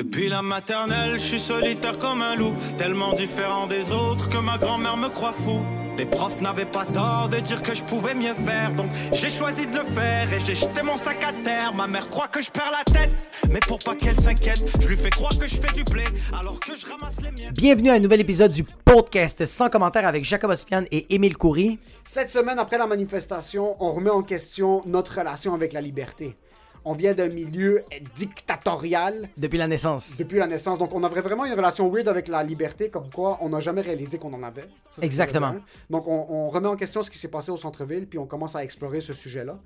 Depuis la maternelle, je suis solitaire comme un loup, tellement différent des autres que ma grand-mère me croit fou. Les profs n'avaient pas tort de dire que je pouvais mieux faire, donc j'ai choisi de le faire et j'ai jeté mon sac à terre. Ma mère croit que je perds la tête, mais pour pas qu'elle s'inquiète, je lui fais croire que je fais du blé alors que je ramasse les miens. Bienvenue à un nouvel épisode du podcast sans commentaire avec Jacob Ospian et Émile Coury. Cette semaine, après la manifestation, on remet en question notre relation avec la liberté. On vient d'un milieu dictatorial Depuis la naissance. depuis la naissance, donc on avait vraiment une relation weird avec la liberté, comme quoi on n'a jamais réalisé qu'on en avait. Ça, Exactement. bien. Donc on, on remet en question ce qui s'est passé au centre-ville, puis on commence à explorer ce sujet-là.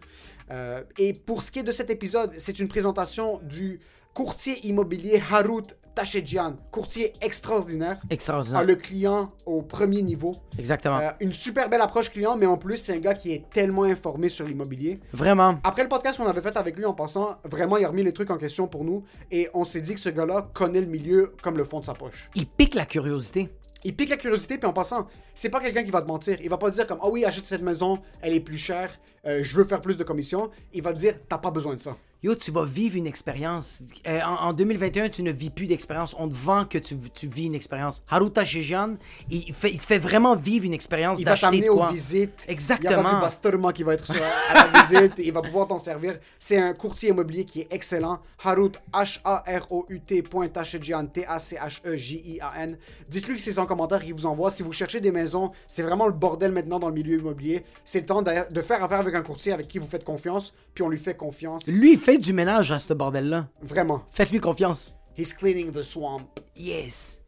Euh, et pour ce qui est de cet épisode, c'est une présentation du courtier immobilier Harut Tachedjian, courtier extraordinaire. Extraordinaire. a le client au premier niveau. Exactement. Euh, une super belle approche client, mais en plus, c'est un gars qui est tellement informé sur l'immobilier. Vraiment. Après le podcast qu'on avait fait avec lui en passant, vraiment, il a remis les trucs en question pour nous et on s'est dit que ce gars-là connaît le milieu comme le fond de sa poche. Il pique la curiosité. Il pique la curiosité, puis en passant, c'est pas quelqu'un qui va te mentir. Il va pas te dire comme, ah oui, achète cette maison, elle est plus chère, euh, je veux faire plus de commissions. Il va te dire, t'as pas besoin de ça. Yo, tu vas vivre une expérience. Euh, en, en 2021, tu ne vis plus d'expérience. On te vend que tu, tu vis une expérience. Haruta Shejan, il fait, il fait vraiment vivre une expérience Il va t'amener aux visites. Exactement. Il y basturement qui va être sur, à la visite. Il va pouvoir t'en servir. C'est un courtier immobilier qui est excellent. Harut, H-A-R-O-U-T, point Tachedjian, T-A-C-H-E-J-I-A-N. Dites-lui que c'est son commentaire qu'il vous envoie. Si vous cherchez des maisons, c'est vraiment le bordel maintenant dans le milieu immobilier. C'est le temps de, faire affaire avec un courtier avec qui vous faites confiance, puis on lui fait confiance. Lui, il du ménage à ce bordel-là. Vraiment. Faites-lui confiance. He's cleaning the swamp. Yes.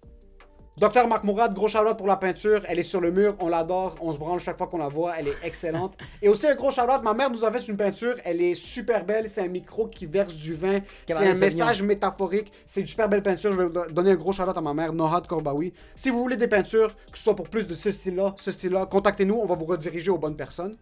Docteur Marc Mourad, gros shout pour la peinture. Elle est sur le mur, on l'adore, on se branle chaque fois qu'on la voit, elle est excellente. Et aussi un gros shout ma mère nous a fait une peinture, elle est super belle, c'est un micro qui verse du vin, c'est un message métaphorique, c'est une super belle peinture. Je vais do- donner un gros shout à ma mère, Nohad Korbaoui. Si vous voulez des peintures, que ce soit pour plus de ce style-là, ce style-là, contactez-nous, on va vous rediriger aux bonnes personnes.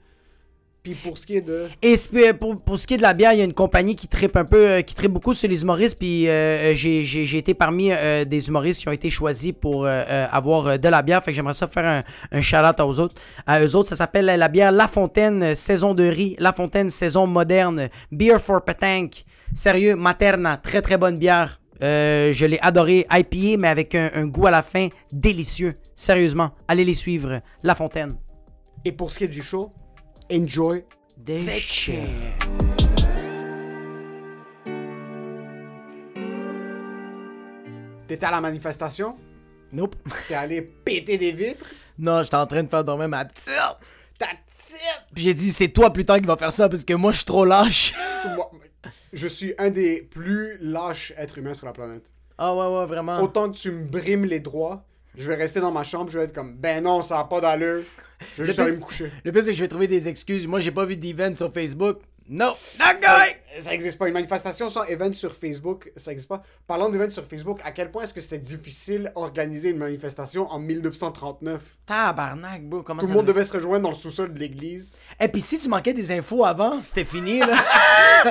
Puis pour ce qui est de. Et sp- pour, pour ce qui est de la bière, il y a une compagnie qui tripe un peu, euh, qui tripe beaucoup sur les humoristes. Puis euh, j'ai, été parmi euh, des humoristes qui ont été choisis pour euh, euh, avoir euh, de la bière. Fait que j'aimerais ça faire un, un shout-out aux autres. À eux autres, ça s'appelle la bière La Fontaine, euh, saison de riz. La Fontaine, saison moderne. Beer for Petanque. Sérieux, Materna. Très très bonne bière. Euh, je l'ai adoré. IPA, mais avec un, un goût à la fin délicieux. Sérieusement, allez les suivre. La Fontaine. Et pour ce qui est du show, enjoy. Des shit. T'étais à la manifestation, Nope. t'es allé péter des vitres? Non, j'étais en train de faire dormir ma petite. Ta! Puis j'ai dit, c'est toi plus tard qui va faire ça parce que moi, je suis trop lâche. Moi, je suis un des plus lâches êtres humains sur la planète. Ah ouais, ouais, vraiment. Autant que tu me brimes les droits, je vais rester dans ma chambre, je vais être comme ben non, ça a pas d'allure. Je vais juste aller me coucher. Le pire, c'est que je vais trouver des excuses. Moi, j'ai pas vu d'event sur Facebook. No, not going! Ça existe pas. Une manifestation sans event sur Facebook, ça existe pas. Parlant d'event sur Facebook, à quel point est-ce que c'était difficile organiser une manifestation en 1939? Tabarnak, bro, comment Tout ça le monde va? devait se rejoindre dans le sous-sol de l'église. Et puis si tu manquais des infos avant, c'était fini, là.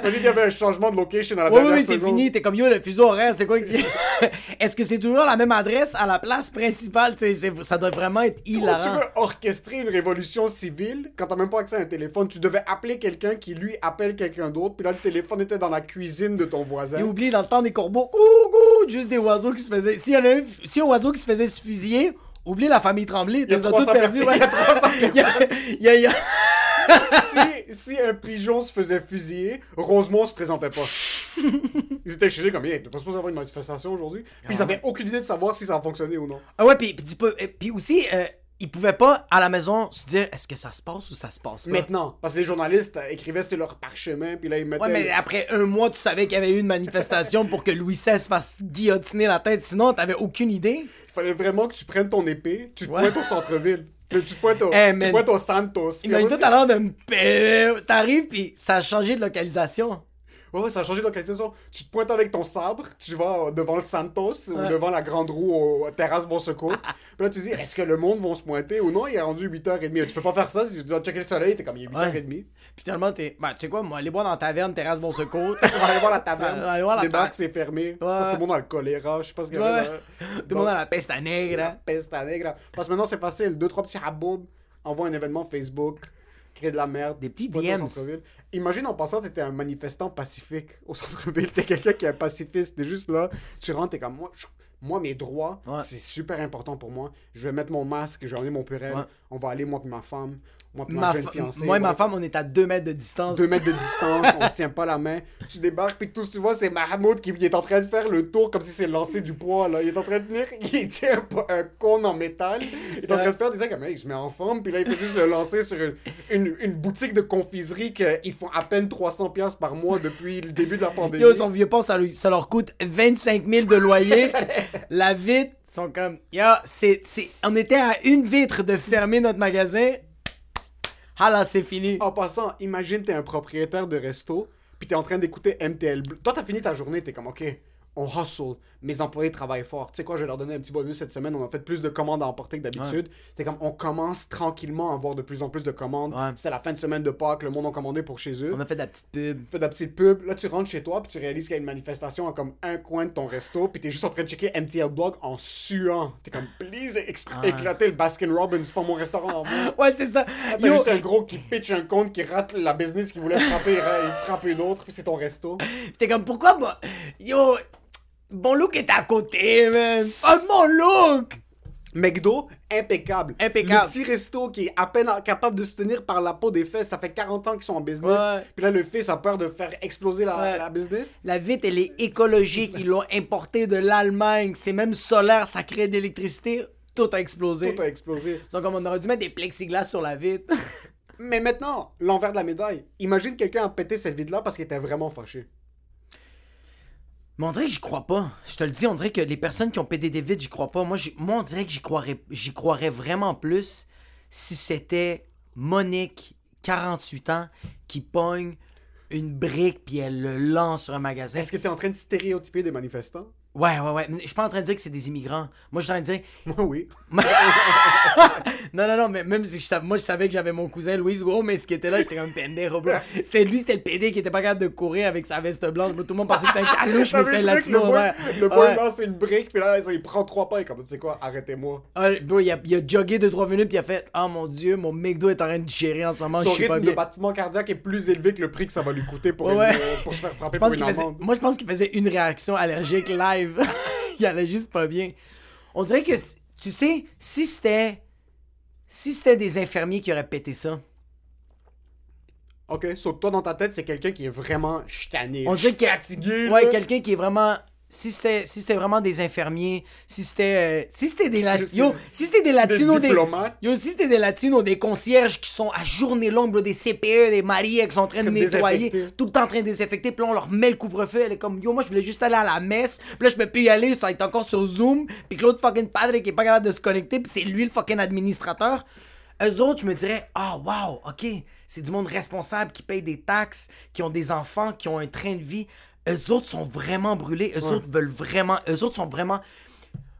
Qu'il y avait un changement de location à la ouais, dernière ouais, c'est seconde. fini. T'es comme, yo, le fuseau horaire, c'est quoi tu- Est-ce que c'est toujours la même adresse à la place principale? Tu c'est- ça doit vraiment être Comment tu hilarant. veux orchestrer une révolution civile quand t'as même pas accès à un téléphone? Tu devais appeler quelqu'un qui lui appelle quelqu'un d'autre, puis là le téléphone était dans la cuisine de ton voisin. J'ai oublié dans le temps des corbeaux, juste des oiseaux qui se faisaient. S'il y en a un, si un oiseau qui se faisait se fusiller, oublie la famille Tremblay. Il y a t'as 300 tout perdu, personnes. Il y a 300 Il y a- il y a- il y a- si, si un pigeon se faisait fusiller, Rosemont se présentait pas. Ils étaient chez eux comme, hey, t'es pas supposé avoir une manifestation aujourd'hui? Puis ils avaient aucune idée de savoir si ça a fonctionné ou non. Ah ouais, puis, peux- puis aussi, euh, ils pouvaient pas à la maison se dire est-ce que ça se passe ou ça se passe pas? Maintenant, parce que les journalistes euh, écrivaient sur leur parchemin, puis là ils mettaient. Ouais, mais après un mois, tu savais qu'il y avait eu une manifestation pour que Louis XVI fasse guillotiner la tête. Sinon, t'avais aucune idée. Il fallait vraiment que tu prennes ton épée, tu te Ouais. pointes au centre-ville. Tu pointes au, Eh, tu man. pointes au Santos. Il puis m'a eu après, tout à l'heure de me. T'arrives, puis ça a changé de localisation. Ouais, ouais, ça a changé de localisation. Tu te pointes avec ton sabre, tu vas devant le Santos Ouais. ou devant la grande roue au terrasse Bon Secours. puis là, tu dis, est-ce que le monde va se pointer ou non? Il est rendu 8h30. Tu peux pas faire ça, tu dois checker le soleil, t'es comme, il est 8h30. Puis finalement, t'es. Ben, tu sais quoi, moi, aller boire dans la taverne, terrasse bon secours. On va aller voir la taverne. On va aller voir la c'est fermé. Parce que tout le monde a le choléra. Je sais pas ce qu'il y avait. Tout le monde a la peste à nègre. La hein. peste à nègre. Parce que maintenant, c'est facile. Deux, trois petits haboubs envoient un événement Facebook. créer de la merde. Des petits DMs. Imagine en passant, t'étais un manifestant pacifique au centre-ville. T'es quelqu'un qui est un pacifiste. T'es juste là, tu rentres, t'es comme moi. je- Moi, mes droits, Ouais. c'est super important pour moi. Je vais mettre mon masque, je vais emmener mon purel. Ouais. On va aller, moi et ma femme, moi et ma, Ma jeune fa- fiancée. moi et on ma va- femme, on est à 2 mètres de distance. deux mètres de distance, on se tient pas la main. Tu débarques, puis tout tu vois, c'est Mahmoud qui est en train de faire le tour comme si c'est lancer du poids, là. Il est en train de tenir, il tient un, un cône en métal. Il est en train de faire des trucs comme, hey, il se met en forme, puis là, il fait juste le lancer sur une, une, une boutique de confiserie qu'ils font à peine 300$ piastres par mois depuis le début de la pandémie. Yo, son vieux pont, ça, ça leur coûte 25 000 de loyer. la vitre, sont comme. Yo, c'est, on était à une vitre de fermer notre magasin. Ah là, c'est fini. En passant, imagine, t'es un propriétaire de resto, puis t'es en train d'écouter MTL. Bleu. Toi, t'as fini ta journée, t'es comme, OK, on hustle, mes employés travaillent fort. Tu sais quoi, je vais leur donner un petit bonus cette semaine, on a fait plus de commandes à emporter que d'habitude. T'es comme, on commence tranquillement à avoir de plus en plus de commandes. Ouais. C'est la fin de semaine de Pâques, le monde a commandé pour chez eux. On a fait de la petite pub. Fait de la petite pub, là tu rentres chez toi, puis tu réalises qu'il y a une manifestation à comme un coin de ton resto, puis t'es juste en train de checker MTL Blog en suant. T'es comme, please, Ah. éclater le Baskin Robbins, c'est pas mon restaurant. Ouais, c'est ça. T'as Yo, juste un gros qui pitch un compte qui rate la business qui voulait frapper, il ra- il frappe une autre, puis c'est ton resto. t'es comme, pourquoi moi? Yo, mon look est à côté, man. Fuck mon look. McDo, impeccable. Impeccable. Le petit resto qui est à peine capable de se tenir par la peau des fesses, ça fait 40 ans qu'ils sont en business. Ouais. Puis là, le fils a peur de faire exploser la, Ouais. la business. La vitre, elle est écologique. Ils l'ont importée de l'Allemagne. C'est même solaire. Ça crée de l'électricité. Tout a explosé. Tout a explosé. Donc, on aurait dû mettre des plexiglas sur la vitre. Mais maintenant, l'envers de la médaille. Imagine quelqu'un a pété cette vide-là parce qu'il était vraiment fâché. Mais on dirait que j'y crois pas. Je te le dis, on dirait que les personnes qui ont des vitres, j'y crois pas. Moi, moi on dirait que j'y croirais, j'y croirais vraiment plus si c'était Monique, 48 ans, qui pogne une brique puis elle le lance sur un magasin. Est-ce que t'es en train de stéréotyper des manifestants? Ouais, ouais, ouais. Je suis pas en train de dire que c'est des immigrants. Moi, je suis en train de dire. Moi, oui. non, non, non, mais même si je savais, moi, je savais que j'avais mon cousin Louis Gros, mais ce qui était là, j'étais comme pendejo, bro. C'est lui, c'était le PD qui était pas capable de courir avec sa veste blanche. Tout le monde pensait que c'était un calouche, mais c'était un latino, le boy, ouais. le boy Ouais. lance une brique, puis là, il prend trois pas, et comme, tu sais quoi, arrêtez-moi. Ah, bro, il a, il a jogué 2-3 minutes, puis il a fait Oh mon dieu, mon McDo est en train de gérer en ce moment, Son je suis pas rythme de bien. battement cardiaque est plus élevé que le prix que ça va lui coûter pour, Ouais, une- euh, pour se faire frapper pour une faisait- moi, je pense qu'il faisait une réaction allergique live. il allait juste pas bien. On dirait que, tu sais, si c'était. Si c'était des infirmiers qui auraient pété ça, Ok, sauf toi dans ta tête, c'est quelqu'un qui est vraiment chitané. on dirait que. fatigué. Ouais, quelqu'un qui est vraiment. Si c'était si c'était vraiment des infirmiers, si c'était. euh, si c'était des. la- Yo, si c'était des latinos, des. Yo, si c'était des latinos, des concierges qui sont à journée longue, des CPE, des maris qui sont en train de nettoyer, tout le temps en train de désinfecter, puis là on leur met le couvre-feu, elle est comme yo, moi je voulais juste aller à la messe, puis là je peux plus y aller, ça va être encore sur Zoom, puis que l'autre fucking padre qui est pas capable de se connecter, puis c'est lui le fucking administrateur. Eux autres, je me dirais, ah wow, ok, c'est du monde responsable qui paye des taxes, qui ont des enfants, qui ont un train de vie. Eux autres sont vraiment brûlés, eux autres veulent vraiment, eux autres sont vraiment.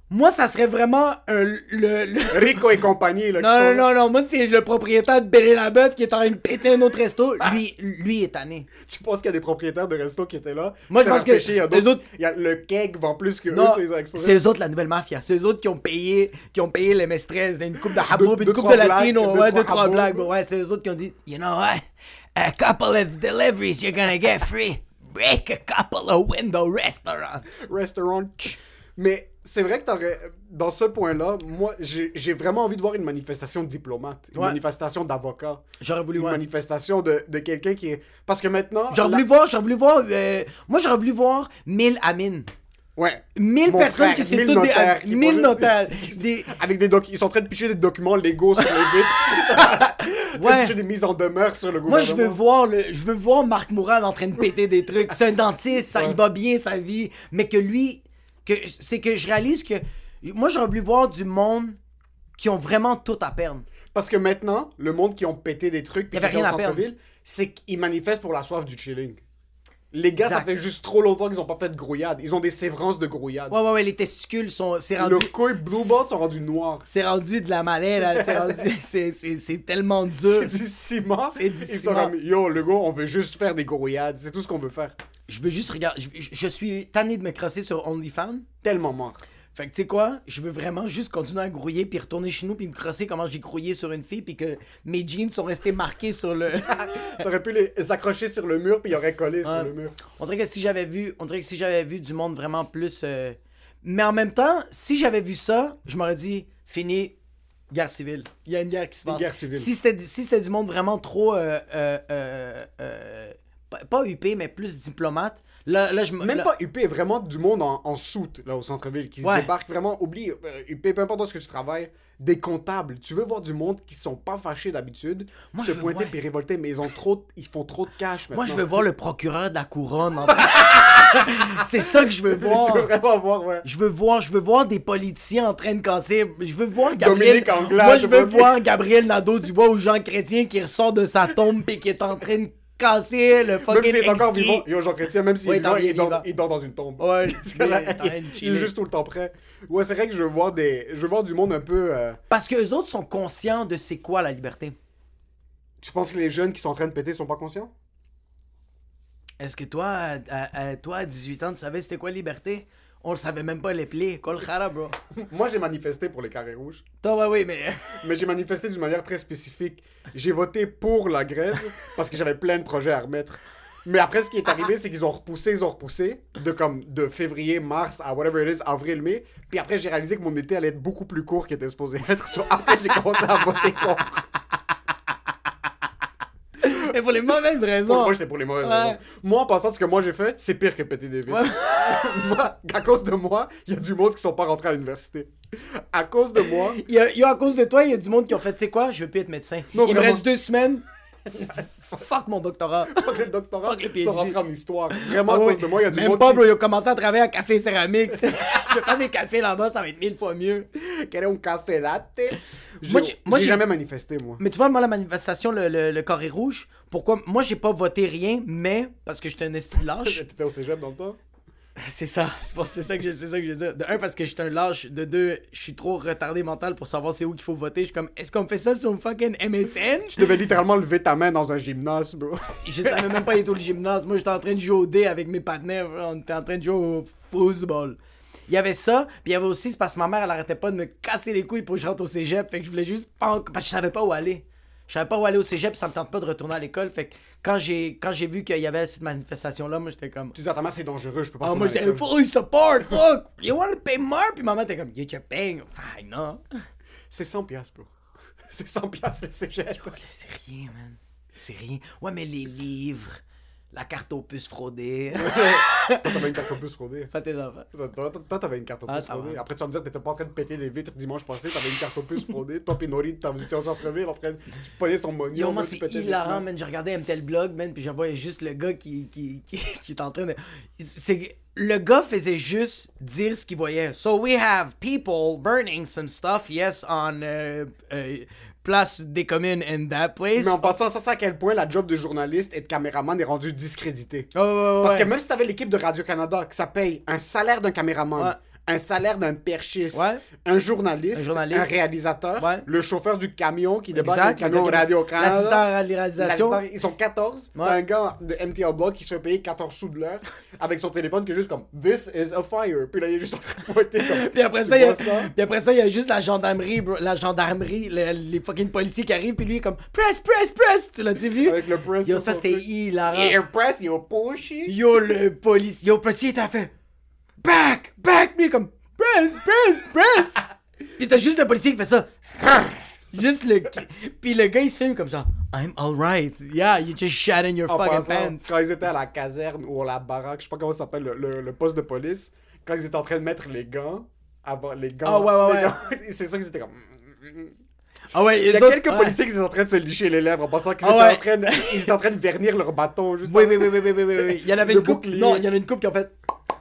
Moi, ça serait vraiment le, le- Rico et compagnie, là. non, non, non, non, moi, c'est le propriétaire de Béré Labeuf qui est en train de péter un autre resto. Lui, lui est tanné. Tu penses qu'il y a des propriétaires de restos qui étaient là? Moi, je C'est pense que il y a les autres- Il y a le keg vend plus que Non, eux, ça, ils ont explosé. c'est eux autres la nouvelle mafia. C'est eux autres qui ont payé, qui ont payé les maîtresses d'une coupe de habbo, Deux- une coupe de latino, ouais, deux, trois blagues. Ouais, c'est eux autres qui ont dit, you know what? A couple of deliveries you're gonna get free. Break a couple of window restaurants. Restaurant. Mais c'est vrai que t'aurais. Dans ce point-là, moi, j'ai vraiment envie de voir une manifestation de diplomate, une Ouais. manifestation d'avocat, J'aurais voulu une manifestation de, de quelqu'un qui est. Parce que maintenant. J'aurais la- voulu voir, j'aurais voulu voir, euh, moi j'aurais voulu voir 1000 Amin. Ouais. 1000 Mon personnes frère, qui 1000 toutes des notaires qui 1000 font- notaires. Des, Avec des doc- Ils sont en train de picher des documents légaux sur les vitres. Ouais. picher des mises en demeure sur le Moi, gouvernement. je veux voir le, je veux voir Marc Mourad en train de péter des trucs. C'est un dentiste, ça, il va bien sa vie, mais que lui, que c'est que je réalise que moi j'aurais voulu voir du monde qui ont vraiment tout à perdre. Parce que maintenant, le monde qui ont pété des trucs, puis Y avait rien à perdre. c'est qu'ils manifestent pour la soif du chilling. Les gars, ça fait juste trop longtemps qu'ils ont pas fait de grouillade. Ils ont des sévrances de grouillade. Ouais, ouais, ouais, les testicules sont, c'est rendu, Le couille blue ball sont rendus noirs. c'est rendu de la malaise, là, c'est rendu, tellement dur. C'est du ciment. C'est du Ils ciment. sont comme, yo, le gars, on veut juste faire des grouillades. C'est tout ce qu'on veut faire. Je veux juste regarder, je, je suis tanné de me crosser sur OnlyFans. Tellement mort. Fait que tu sais quoi, je veux vraiment juste continuer à grouiller puis retourner chez nous puis me crosser comment j'ai grouillé sur une fille puis que mes jeans sont restés marqués sur le. T'aurais pu les accrocher sur le mur puis il aurait collé Ouais. sur le mur. On dirait que si j'avais vu, on dirait que si j'avais vu du monde vraiment plus. euh, Mais en même temps, si j'avais vu ça, je m'aurais dit fini, guerre civile. Il y a une guerre qui se Une passe. guerre civile. Si c'était si c'était du monde vraiment trop euh, euh, euh, euh, pas, pas huppé mais plus diplomate, là là je me Même là- pas UP, vraiment du monde en, en soute, là, au centre-ville, qui Ouais. débarque vraiment. Oublie, euh, UP, peu importe où est-ce que tu travailles, des comptables. Tu veux voir du monde qui sont pas fâchés d'habitude, se veux pointer voir- puis révolter, mais ils ont trop, ils font trop de cash maintenant. Moi, je veux voir le procureur de la couronne. en- C'est ça que je veux tu veux voir. vraiment voir, ouais. Je veux voir, je veux voir des politiciens en train de casser. Je veux voir Gabriel. Anglade, Moi, je veux voir Gabriel Nadeau-Dubois ou Jean Chrétien qui ressort de sa tombe et qui est en train de casser le Même fucking s'il est encore vivant, yo, Jean Chrétien, même s'il Ouais, est vivant, il dort, vivant. il dort dans une tombe. Ouais, Parce que là, il est il, juste tout le temps prêt. Ouais, c'est vrai que je veux voir des, je veux voir du monde un peu. euh, Parce que les autres sont conscients de c'est quoi la liberté. Tu penses que les jeunes qui sont en train de péter sont pas conscients? Est-ce que toi, à, toi, à 18 ans, tu savais c'était quoi la liberté? On savait même pas les khara, bro. Moi, j'ai manifesté pour les carrés rouges. Toi, ouais, oui, mais. Mais j'ai manifesté d'une manière très spécifique. J'ai voté pour la grève parce que j'avais plein de projets à remettre. Mais après, ce qui est arrivé, c'est qu'ils ont repoussé, ils ont repoussé de comme de février, mars à whatever it is, avril, mai. Puis après, j'ai réalisé que mon été allait être beaucoup plus court qu'il était supposé être. So, après, j'ai commencé à voter contre. Mais pour les mauvaises Pour- raisons. moi, j'étais pour les mauvaises Ouais. raisons. Moi, en pensant ce que moi j'ai fait, c'est pire que péter des vitres. Ouais. Moi, à cause de moi, il y a du monde qui sont pas rentrés à l'université. À cause de moi, Il y, a, y a à cause de toi, il y a du monde qui ont fait, tu sais quoi, je veux plus être médecin. Non, il me reste deux semaines. Fuck mon doctorat. fuck les doctorats Fuck les rentrés en histoire. Vraiment, à cause de moi, il y a du Même pas, bro, il a commencé à travailler à café céramique. je vais faire des cafés là-bas, ça va être mille fois mieux. Querer un café latte? Moi, j'ai- jamais manifesté, moi. Mais tu vois, moi, la manifestation, le, le, le carré rouge, pourquoi? Moi, j'ai pas voté rien, mais parce que j'étais un esti de lâche. T'étais au cégep dans le temps? C'est ça, c'est ça, que je- c'est ça que je veux dire. De un, parce que j'étais un lâche. De deux, je suis trop retardé mental pour savoir c'est où qu'il faut voter. Je suis comme, est-ce qu'on fait ça sur fucking MSN Tu devais littéralement lever ta main dans un gymnase, bro. Je savais même pas était au gymnase. Moi, j'étais en train de jouer au dé avec mes partenaires. On était en train de jouer au football. Il y avait ça, puis il y avait aussi, c'est parce que ma mère, elle arrêtait pas de me casser les couilles pour que je rentre au cégep. Fait que je voulais juste Parce que je savais pas où aller. Je savais pas où aller au cégep, ça me tente pas de retourner à l'école. Fait que quand j'ai quand j'ai vu qu'il y avait cette manifestation-là, moi, j'étais comme. Tu dis à ta mère, c'est dangereux, je peux pas Ah, moi, j'étais fully support. Look, you wanna pay more? Puis maman était comme, you you're paying. Ah, non. C'est 100 piastres, bro. C'est 100 piastres, le cégep. C'est rien, man. C'est rien. Ouais, mais les livres, la carte aux puces fraudée. Toi, t'avais une carte opus fraudée. Fais tes enfants. Toi, t'avais une carte opus Ah, ça fraudée. va. Après, tu vas me dire que t'étais pas en train de péter des vitres dimanche passé, t'avais une carte opus fraudée. Toi, pis Nori, t'avais été au centre-ville en train de. Tu prenais son money. Yo, moi, c'est hilarant, man. Je regardais MTL Blog, man, puis je voyais juste le gars qui, qui, qui, qui est en train de. C'est. Le gars faisait juste dire ce qu'il voyait. So we have people burning some stuff, yes, on euh, euh, place des communes in that place. Mais en passant, ça, c'est à quel point la job de journaliste et de caméraman est rendue discréditée. Oh, ouais, ouais, Parce que même si t'avais l'équipe de Radio-Canada, que ça paye un salaire d'un caméraman. Un salaire d'un perchiste, Ouais. un journaliste, Un journaliste. réalisateur, Ouais. le chauffeur du camion qui débarque Exact, le camion. L'assistant à la réalisation. Ils sont 14. Ouais. T'as un gars de MTL Blog qui se fait payer 14 sous de l'heure avec son téléphone qui est juste comme This is a fire. Puis là, il est juste en train de pointer comme. Puis après ça, il y a, ça? puis après ça, il y a juste la gendarmerie, bro, la gendarmerie, le- les fucking policiers qui arrivent, puis lui il est comme press, press, press. Tu l'as-tu vu? Avec le press. Yo, ça c'était hilarant. Air press, yo, pushy. Yo, le policier, yo, policier t'a fait back, back, mais comme press, press, press. puis t'as juste le policier qui fait ça. Juste le. Puis le gars il se filme comme ça. I'm alright. Yeah, you just shat in your En fucking passant, pants. quand ils étaient à la caserne ou à la baraque, je sais pas comment ça s'appelle, le, le- le poste de police, quand ils étaient en train de mettre les gants, avant les gants. Ah, ouais, ouais, les ouais. gants, c'est sûr qu'ils étaient comme. Ah ouais, Il y a autres- quelques ouais. policiers qui étaient en train de se licher les lèvres en pensant qu'ils Ah étaient, ouais. en train de, ils étaient en train de vernir leur bâton. Juste Oui, en- oui, oui, oui, oui, oui, oui. Il y en avait une couple. Non, il y en a une couple qui ont fait.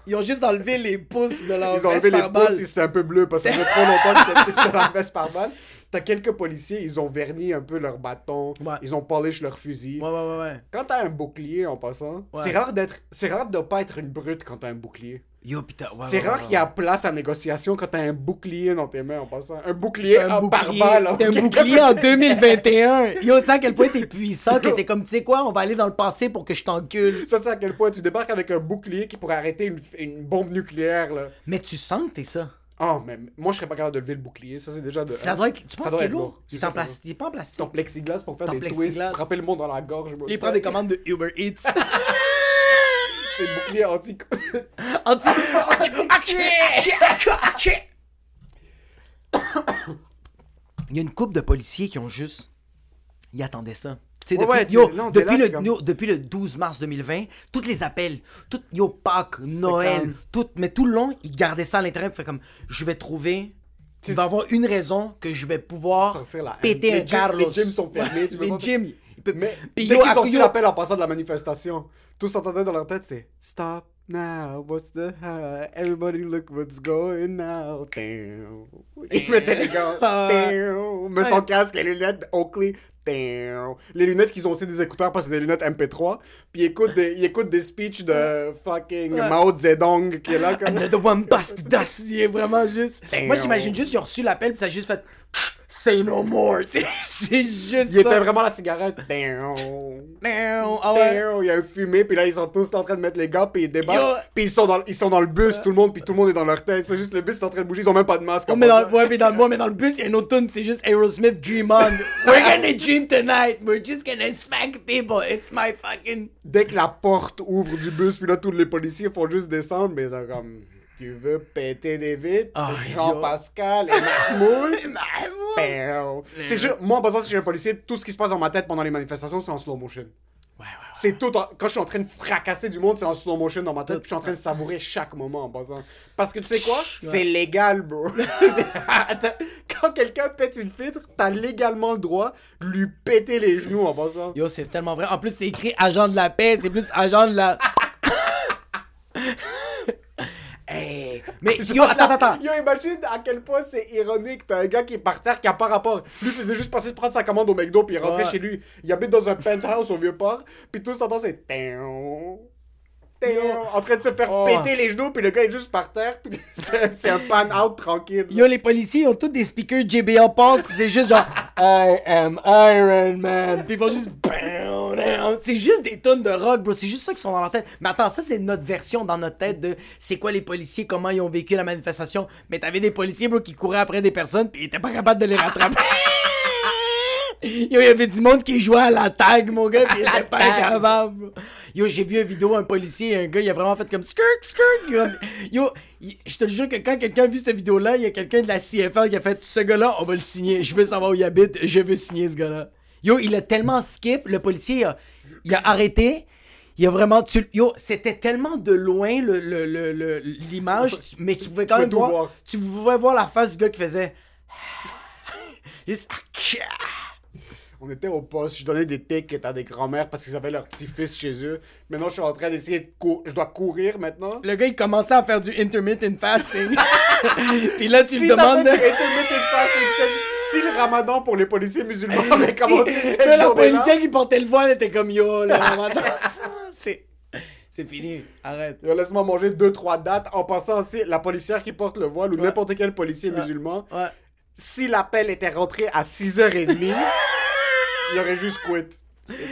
Ils ont juste enlevé les pouces de leur Ils ont enlevé les pouces et c'était un peu bleu parce que ça fait trop longtemps que c'était- la veste par balle. T'as quelques policiers, ils ont verni un peu leur bâton, Ouais. ils ont polish leur fusil. Ouais, ouais, ouais, ouais. Quand t'as un bouclier en passant, Ouais. c'est rare d'être, c'est rare de pas être une brute quand t'as un bouclier. Yo, putain. ouais, c'est ouais, rare ouais, qu'il y a place à négociation quand t'as un bouclier dans tes mains en passant. Un bouclier un en bouclier, balle. un bouclier en 2021. Yo, tu sais à quel point t'es puissant que t'es comme, tu sais quoi, on va aller dans le passé pour que je t'encule. Ça, c'est à quel point tu débarques avec un bouclier qui pourrait arrêter une, une bombe nucléaire, là. Mais tu sens que t'es ça. Oh, mais moi, je serais pas capable de lever le bouclier. Ça, c'est déjà de. Ça doit être. Tu penses qu'il est lourd? Il est en plastique. Il est pas en plastique. Ton plexiglas pour faire Ton des twists, plexiglas. frapper le monde dans la gorge. Il prend des commandes de Uber Eats. C'est le bouclier anti. Anti. Il y a une couple de policiers qui ont juste. Ils attendaient ça. Depuis, ouais, tu- yo, non, t'es depuis, là, le, t'es comme- yo, depuis le 12 mars 2020, tous les appels, tout, yo, Pâques, Noël, tout, mais tout le long, ils gardaient ça à l'intérieur. Fait comme, je vais trouver. Il va y avoir une raison que je vais pouvoir péter un Carlos. les gyms sont fermés, tu peux les pas- gyms. ils peuvent- Mais dès qu'ils à- ont reçu l'appel en passant de la manifestation, tous entendaient dans leur tête, c'est Stop now, what's the high? Everybody look what's going now. Damn. Ils mettaient les gars. Damn. Mais sans casque, les lunettes Oakley. Damn. Les lunettes qu'ils ont aussi des écouteurs parce que c'est des lunettes MP3. Puis ils écoutent des, ils écoutent des speeches de fucking Mao Zedong qui est là comme. Another one bust dust. Il est vraiment juste. Moi, j'imagine juste, ils ont reçu l'appel, puis ça a juste fait. Say no more. C'est juste. Il était vraiment la cigarette. Damn. Damn. Ah ouais. Damn, il y a un fumée, puis là ils sont tous en train de mettre les gars, puis ils Yo. débarquent, puis ils sont dans, ils sont dans le bus, tout le monde, puis tout le monde est dans leur tête. C'est juste le bus est en train de bouger, ils ont même pas de masque. Oh, mais dans, ouais, mais dans, moi, mais dans le bus, il y a une autre tune, c'est juste Aerosmith Dream On. We're gonna dream tonight. We're just gonna smack people. It's my fucking. Dès que la porte ouvre du bus, puis là tous les policiers font juste descendre, mais là comme tu veux péter des vitres, Ah, Jean-Pascal et Mahmoud? Bam. C'est sûr, moi en passant si je suis un policier, tout ce qui se passe dans ma tête pendant les manifestations, c'est en slow motion. Ouais, ouais, ouais. C'est tout. en- Quand je suis en train de fracasser du monde, c'est en slow motion dans ma tête. Puis je suis en train de savourer chaque moment en passant. Parce que tu sais quoi? C'est légal, bro. Quand quelqu'un pète une filtre, t'as légalement le droit de lui péter les genoux en passant. Yo, c'est tellement vrai. En plus, c'est écrit agent de la paix, c'est plus agent de la. hey. Mais yo, attends, attends. Yo, imagine à quel point c'est ironique. T'as un gars qui est par terre qui a pas rapport. Lui faisait juste passer prendre sa commande au McDo puis il rentrait Ouais. chez lui. Il habite dans un penthouse au Vieux-Port. Puis tout s'entend, c'est. En train de se faire Oh. péter les genoux. Puis le gars est juste par terre. Puis c'est un pan-out tranquille. Yo, les policiers ils ont tous des speakers JBL Pulse, pis c'est juste genre I am Iron Man. Pis ils font juste. C'est juste des tonnes de rock, bro. C'est juste ça qui sont dans leur tête. Mais attends, ça, c'est notre version dans notre tête de c'est quoi les policiers, comment ils ont vécu la manifestation. Mais t'avais des policiers, bro, qui couraient après des personnes, pis ils étaient pas capables de les rattraper. Yo, il y avait du monde qui jouait à la tag, mon gars, pis il était pas tag. capable. bro. Yo, j'ai vu une vidéo, un policier, un gars, il a vraiment fait comme skirk, skirk. Yo, je te le jure que quand quelqu'un a vu cette vidéo-là, il y a quelqu'un de la CFL qui a fait ce gars-là, on va le signer. Je veux savoir où il habite, je veux signer ce gars-là. Yo, il a tellement skip, le policier, il a, il a arrêté. Il a vraiment. Tu, yo, c'était tellement de loin le- le- le- le- l'image, mais tu pouvais quand même voir, voir. Tu pouvais voir la face du gars qui faisait. Juste. On était au poste, je donnais des tickets à des grands-mères parce qu'ils avaient leur petit-fils chez eux. Maintenant, je suis en train d'essayer de courir. Je dois courir maintenant. Le gars, il commençait à faire du intermittent fasting. Puis là, tu Si t'as demandes. fait du intermittent fasting, c'est- si le ramadan pour les policiers musulmans avait commencé cette Là, la policière qui portait le voile était comme yo, le ramadan, c'est. C'est fini, arrête. Laisse-moi manger deux, trois dates en passant aussi la policière qui porte le voile ou Ouais. n'importe quel policier musulman. Ouais. Si l'appel était rentré à 6h30, il aurait juste quit.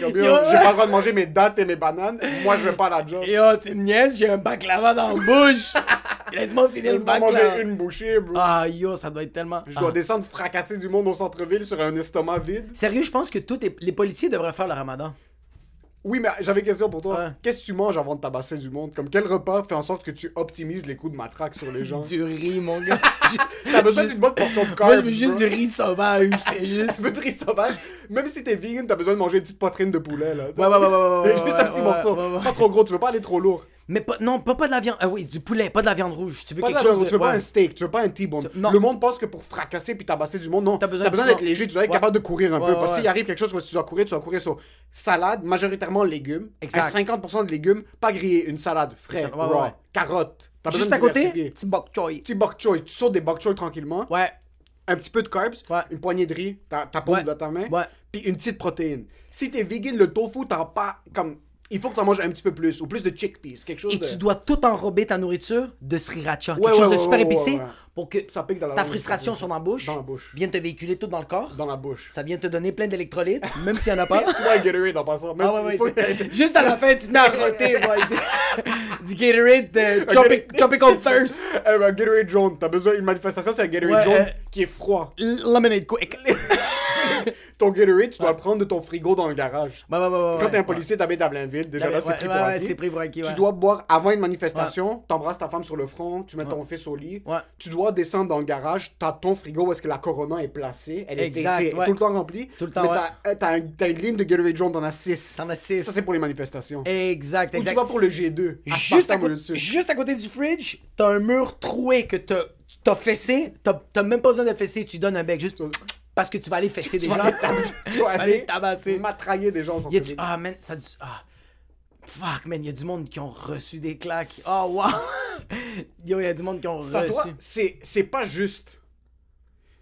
Comme, yo, j'ai pas le droit de manger mes dates et mes bananes. Moi, je vais pas à la job. Yo, tu me niaises, j'ai un baklava dans la bouche. Laisse-moi finir le Laisse-moi baklava. manger une bouchée, bro. Ah, yo, ça doit être tellement. Je dois Ah. descendre fracasser du monde au centre-ville sur un estomac vide. Sérieux, je pense que tous les policiers devraient faire le ramadan. Oui, mais j'avais une question pour toi. Qu'est-ce que tu manges avant de tabasser du monde? Comme quel repas fait en sorte que tu optimises les coups de matraque sur les gens? Du riz, mon gars. T'as besoin Juste- d'une bonne portion de Moi, carbs. je veux juste bro. du riz sauvage, c'est juste. Tu veux du riz sauvage? Même si t'es vegan, t'as besoin de manger une petite poitrine de poulet, là. Ouais, ouais, ouais, ouais, ouais, Juste un petit morceau. Pas trop gros, tu veux pas aller trop lourd. Mais pas, non, pas, pas de la viande. Ah oui, du poulet, pas de la viande rouge. Tu veux Pas de quelque la- chose de. tu veux pas un steak, tu veux pas un T-bone. Le monde pense que pour fracasser puis tabasser du monde, non. T'as besoin besoin d'être léger, tu dois être Ouais. capable de courir un Ouais, peu. Parce que s'il arrive quelque chose où tu dois courir, tu dois courir sur salade, majoritairement légumes. Exact. Un 50% de légumes, pas grillé, une salade, frais, raw, carottes. Juste à côté, petit bok choy. Petit bok choy, tu sautes des bok choy tranquillement. Ouais, Un petit peu de carbs, Ouais. une poignée de riz, ta, ta Ouais. dans ta main, ouais. puis une petite protéine. Si t'es vegan, le tofu, t'as pas comme il faut que tu en manges un petit peu plus, ou plus de chickpeas, quelque chose Et de... tu dois tout enrober ta nourriture de sriracha. Ouais, quelque chose ouais, de super épicé. Pour que Ça pique dans la ta frustration dans la bouche, Dans la bouche. vienne te véhiculer tout dans le corps. Dans la bouche. Ça vient te donner plein d'électrolytes, même s'il n'y en a pas. Tu vois Gatorade en passant. Même Ah ouais, ouais, Juste à la fin, tu te mets à roter, du, du Gatorade de Tropic- Gatorade- Tropical Thirst. Euh, un Gatorade jaune. T'as besoin d'une manifestation, c'est un Gatorade Ouais, jaune euh, qui est froid. Lemonade quick. Ton Gatorade, tu dois le prendre de ton frigo dans le garage. Ouais, ouais, Quand t'es un policier, t'habites à Blainville, déjà là, c'est pris pour acquis. Tu dois boire avant une manifestation, t'embrasses ta femme sur le front, tu mets ton fils au lit. Tu dois descendre dans le garage, t'as ton frigo où est-ce que la Corona est placée. Elle est Exact, ouais. tout le temps remplie. Tout le temps, mais ouais. t'as, euh, t'as, un- t'as une ligne de Gatorade jaune, t'en as 6. T'en as six. Ça, c'est pour les manifestations. Exact, Ou tu exact. vas pour le G2. Juste à, juste à côté du fridge, t'as un mur troué que t'as t'as fessé. T'as même pas besoin de fesser, tu donnes un bec juste parce que tu vas aller fesser des vas gens. tu vas aller tabasser. matrailler des gens sur. Ah, man, ça. Ah. Fuck, man, y a du monde qui ont reçu des claques. Oh, wow. Yo, y a du monde qui ont Ça reçu. c'est, c'est pas juste.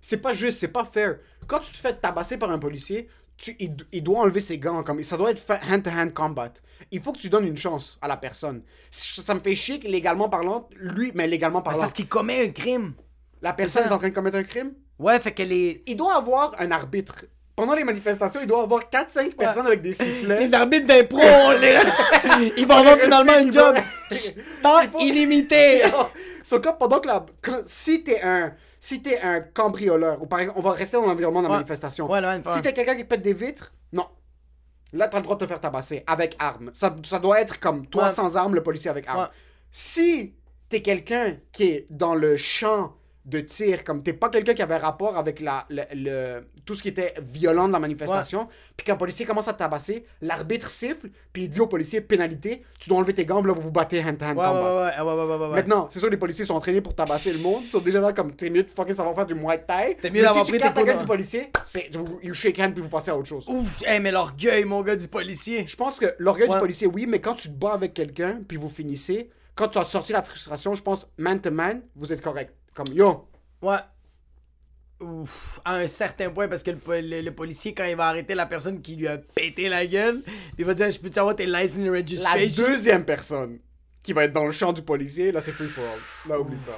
C'est pas juste, c'est pas fair. Quand tu te fais tabasser par un policier, tu, il, il doit enlever ses gants. Comme, ça doit être fa- hand-to-hand combat. Il faut que tu donnes une chance à la personne. Ça me fait chier que légalement parlant, lui, mais légalement C'est parlant, parce qu'il commet un crime. la personne ça. est en train de commettre un crime? Ouais, fait qu'elle est. Il doit avoir un arbitre. Pendant les manifestations, il doit avoir 4-5 personnes avec des sifflets. Les arbitres d'impro, les... ils vont avoir finalement une job. Temps illimité. So, comme pendant que la... si t'es un... Si t'es un cambrioleur, ou par exemple, on va rester dans l'environnement de la Ouais. manifestation. Ouais, là. Si t'es quelqu'un qui pète des vitres, non. Là, t'as le droit de te faire tabasser avec arme. Ça, ça doit être comme toi sans arme, le policier avec arme. Si t'es quelqu'un qui est dans le champ de tir, comme t'es pas quelqu'un qui avait rapport avec la, le, le- tout ce qui était violent de la manifestation, puis qu'un policier commence à te tabasser, l'arbitre siffle, puis il dit au policier pénalité, tu dois enlever tes gants, là vous vous battez hand-to-hand Ouais, ouais, combat. ouais, ouais, ouais, ouais, ouais, ouais. Maintenant, c'est sûr, les policiers sont entraînés pour tabasser le monde. Ils sont déjà là comme t'es mieux de fucking savoir faire du muay thai. T'es mieux d'avoir si pris tu casses tes la gueule du policier, c'est you shake hand puis vous passez à autre chose. Ouf, hey, mais l'orgueil, mon gars, du policier. Je pense que l'orgueil du policier, oui, mais quand tu te bats avec quelqu'un puis vous finissez, quand tu as sorti la frustration, je pense man to man, vous êtes correct. Comme yo, Ouais. Ouf, à un certain point, parce que le, le- le policier, quand il va arrêter la personne qui lui a pété la gueule, il va dire Je peux-tu avoir tes license la registration? deuxième personne qui va être dans le champ du policier, là c'est free for all. Là oublie ça.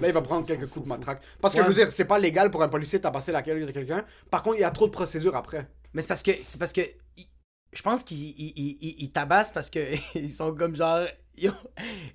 Là, il va prendre quelques coups de matraque. Parce que Ouais. je veux dire, c'est pas légal pour un policier de tabasser la gueule de quelqu'un. Par contre, il y a trop de procédures après. Mais c'est parce que. C'est parce que. Je pense qu'ils ils, ils- ils- ils tabassent parce que ils sont comme genre. Yo,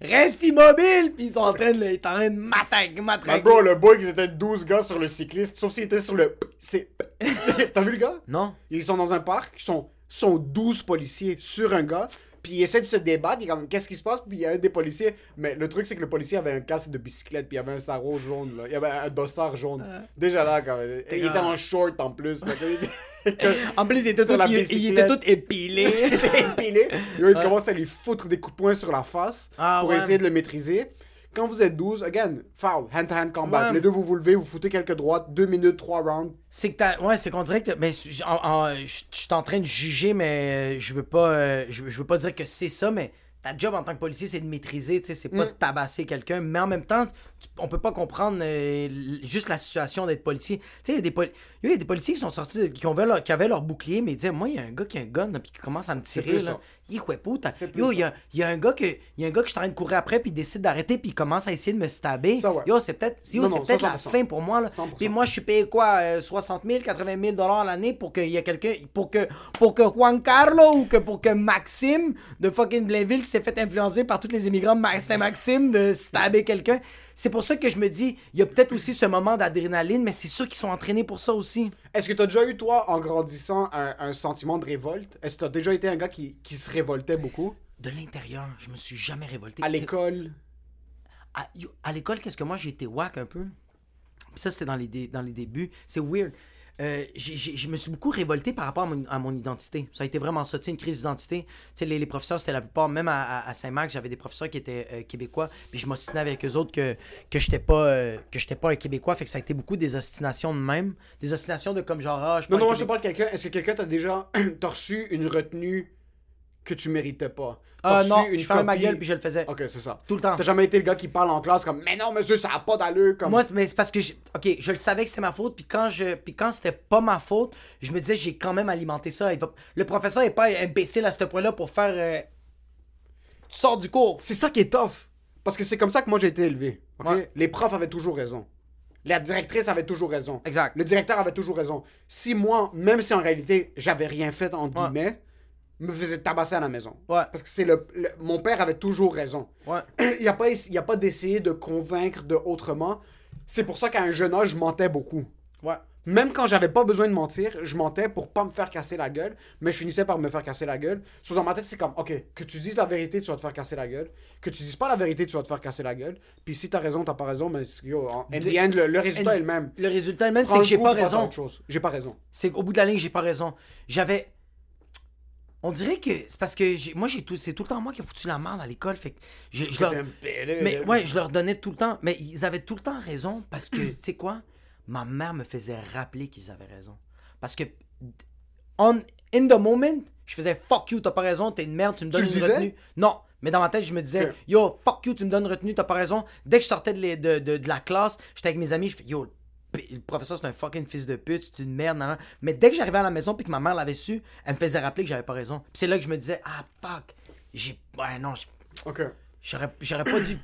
reste immobile! Puis ils sont en train de, ils sont en train de matraquer. Mais matraquer. bro, le boy, ils étaient 12 gars sur le cycliste, sauf s'ils étaient sur le. C'est. T'as vu le gars? Non? Ils sont dans un parc, ils sont, sont 12 policiers sur un gars, puis ils essaient de se débattre, ils sont comme qu'est-ce qui se passe, puis il y a un des policiers, mais le truc c'est que le policier avait un casque de bicyclette, puis il y avait un sarrau jaune, là. il y avait un dossard jaune. Déjà là, quand même. Il était en short en plus. là, il En plus, il était, Sur tout, la il, il était bicyclette. tout épilé. il était épilé. Et il commence à lui foutre des coups de poing sur la face Ah, pour ouais. essayer de le maîtriser. Quand vous êtes 12, again, foul, hand-to-hand combat. Ouais. Les deux, vous vous levez, vous foutez quelques droites, deux minutes, trois rounds. C'est que t'as. Ouais, c'est qu'on dirait que. Mais je en- suis en train de juger, mais euh, je veux pas. euh, Je veux, je veux pas dire que c'est ça, mais ta job en tant que policier, c'est de maîtriser, tu sais, c'est pas Mm. de tabasser quelqu'un. Mais en même temps, tu- on peut pas comprendre euh, juste la situation d'être policier. Tu sais, il y a des il y a des policiers qui sont sortis, qui, ont, leur- qui avaient leur bouclier, mais ils disaient, moi, il y a un gars qui a un gun, puis qui commence à me tirer, là. C'est plus Yo, il y a, il y a un gars que, il y a un gars que je suis en train de courir après, puis il décide d'arrêter, puis il commence à essayer de me stabber. Ça, ouais. Yo, c'est peut-être, ça, la 100%. fin pour moi, là. 100%. Puis moi, je suis payé quoi euh, 60 000, 80 000 dollars l'année pour qu'il y ait quelqu'un. Pour que, pour que Juan Carlo ou que pour que Maxime de fucking Blainville qui s'est fait influencer par tous les immigrants Saint-Maxime de stabber quelqu'un. C'est pour ça que je me dis, il y a peut-être aussi ce moment d'adrénaline, mais c'est ceux qui sont entraînés pour ça aussi. Est-ce que tu as déjà eu, toi, en grandissant, un, un sentiment de révolte? Est-ce que tu as déjà été un gars qui, qui se révoltait beaucoup? De l'intérieur, je me suis jamais révolté. À l'école? À, l'école, qu'est-ce que moi j'ai été whack un peu? Puis ça, c'était dans les, dé- dans les débuts. C'est weird. Euh, je me suis beaucoup révolté par rapport à mon, à mon identité. Ça a été vraiment ça, une crise d'identité. Tu sais, les, les professeurs, c'était la plupart, même à, Saint-Marc, j'avais des professeurs qui étaient euh, québécois, puis je m'ostinais avec eux autres que, que j'étais pas, euh, que j'étais pas un québécois, fait que ça a été beaucoup des ostinations de même. Des ostinations de comme genre, ah, je Non, non, je parle de quelqu'un. Est-ce que quelqu'un t'a déjà t'as reçu une retenue que tu méritais pas. Ah non, une je fermais ma gueule puis je le faisais. Ok, c'est ça. Tout le temps. T'as jamais été le gars qui parle en classe comme Mais non, monsieur, ça a pas d'allure. Comme... Moi, mais c'est parce que, j'ai- ok, je le savais que c'était ma faute, puis quand je, puis quand c'était pas ma faute, je me disais, j'ai quand même alimenté ça. Il va- Le professeur est pas imbécile à ce point-là pour faire. euh, Tu sors du cours. C'est ça qui est tough. Parce que c'est comme ça que moi j'ai été élevé. ok? Ouais. Les profs avaient toujours raison. La directrice avait toujours raison. Exact. Le directeur avait toujours raison. Si moi, même si en réalité j'avais rien fait, entre Ouais. guillemets, me faisait tabasser à la maison. Ouais. Parce que c'est le, le- Mon père avait toujours raison. Ouais. Il n'y a pas, il y a pas d'essayer de convaincre de autrement. C'est pour ça qu'à un jeune âge, je mentais beaucoup. Ouais. Même quand j'avais pas besoin de mentir, je mentais pour pas me faire casser la gueule, mais je finissais par me faire casser la gueule. So, dans ma tête, c'est comme, ok, que tu dises la vérité, tu vas te faire casser la gueule. Que tu dises pas la vérité, tu vas te faire casser la gueule. Puis si t'as raison, t'as pas raison, mais yo, en the end, le, le résultat est le même. Le résultat même, c'est que le j'ai pas raison. J'ai pas raison. C'est qu'au bout de la ligne, j'ai pas raison. J'avais. On dirait que c'est parce que j'ai- moi, j'ai tout, c'est tout le temps moi qui ai foutu la merde à l'école. Fait que je, je leur-. Mais ouais, je leur donnais tout le temps. Mais ils avaient tout le temps raison parce que, tu sais quoi, ma mère me faisait rappeler qu'ils avaient raison. Parce que, on, in the moment, je faisais fuck you, t'as pas raison, t'es une merde, tu me donnes une disais? retenue. Non, mais dans ma tête, je me disais, yo, fuck you, tu me donnes retenue, t'as pas raison. Dès que je sortais de, les- de, de- de la classe, j'étais avec mes amis, je fais, yo, le professeur, c'est un fucking fils de pute, c'est une merde. nan, nan. Mais dès que j'arrivais à la maison puis que ma mère l'avait su, elle me faisait rappeler que j'avais pas raison. Puis c'est là que je me disais, ah, fuck, j'ai. Ouais, non, Ok. J'aurais, j'aurais pas dû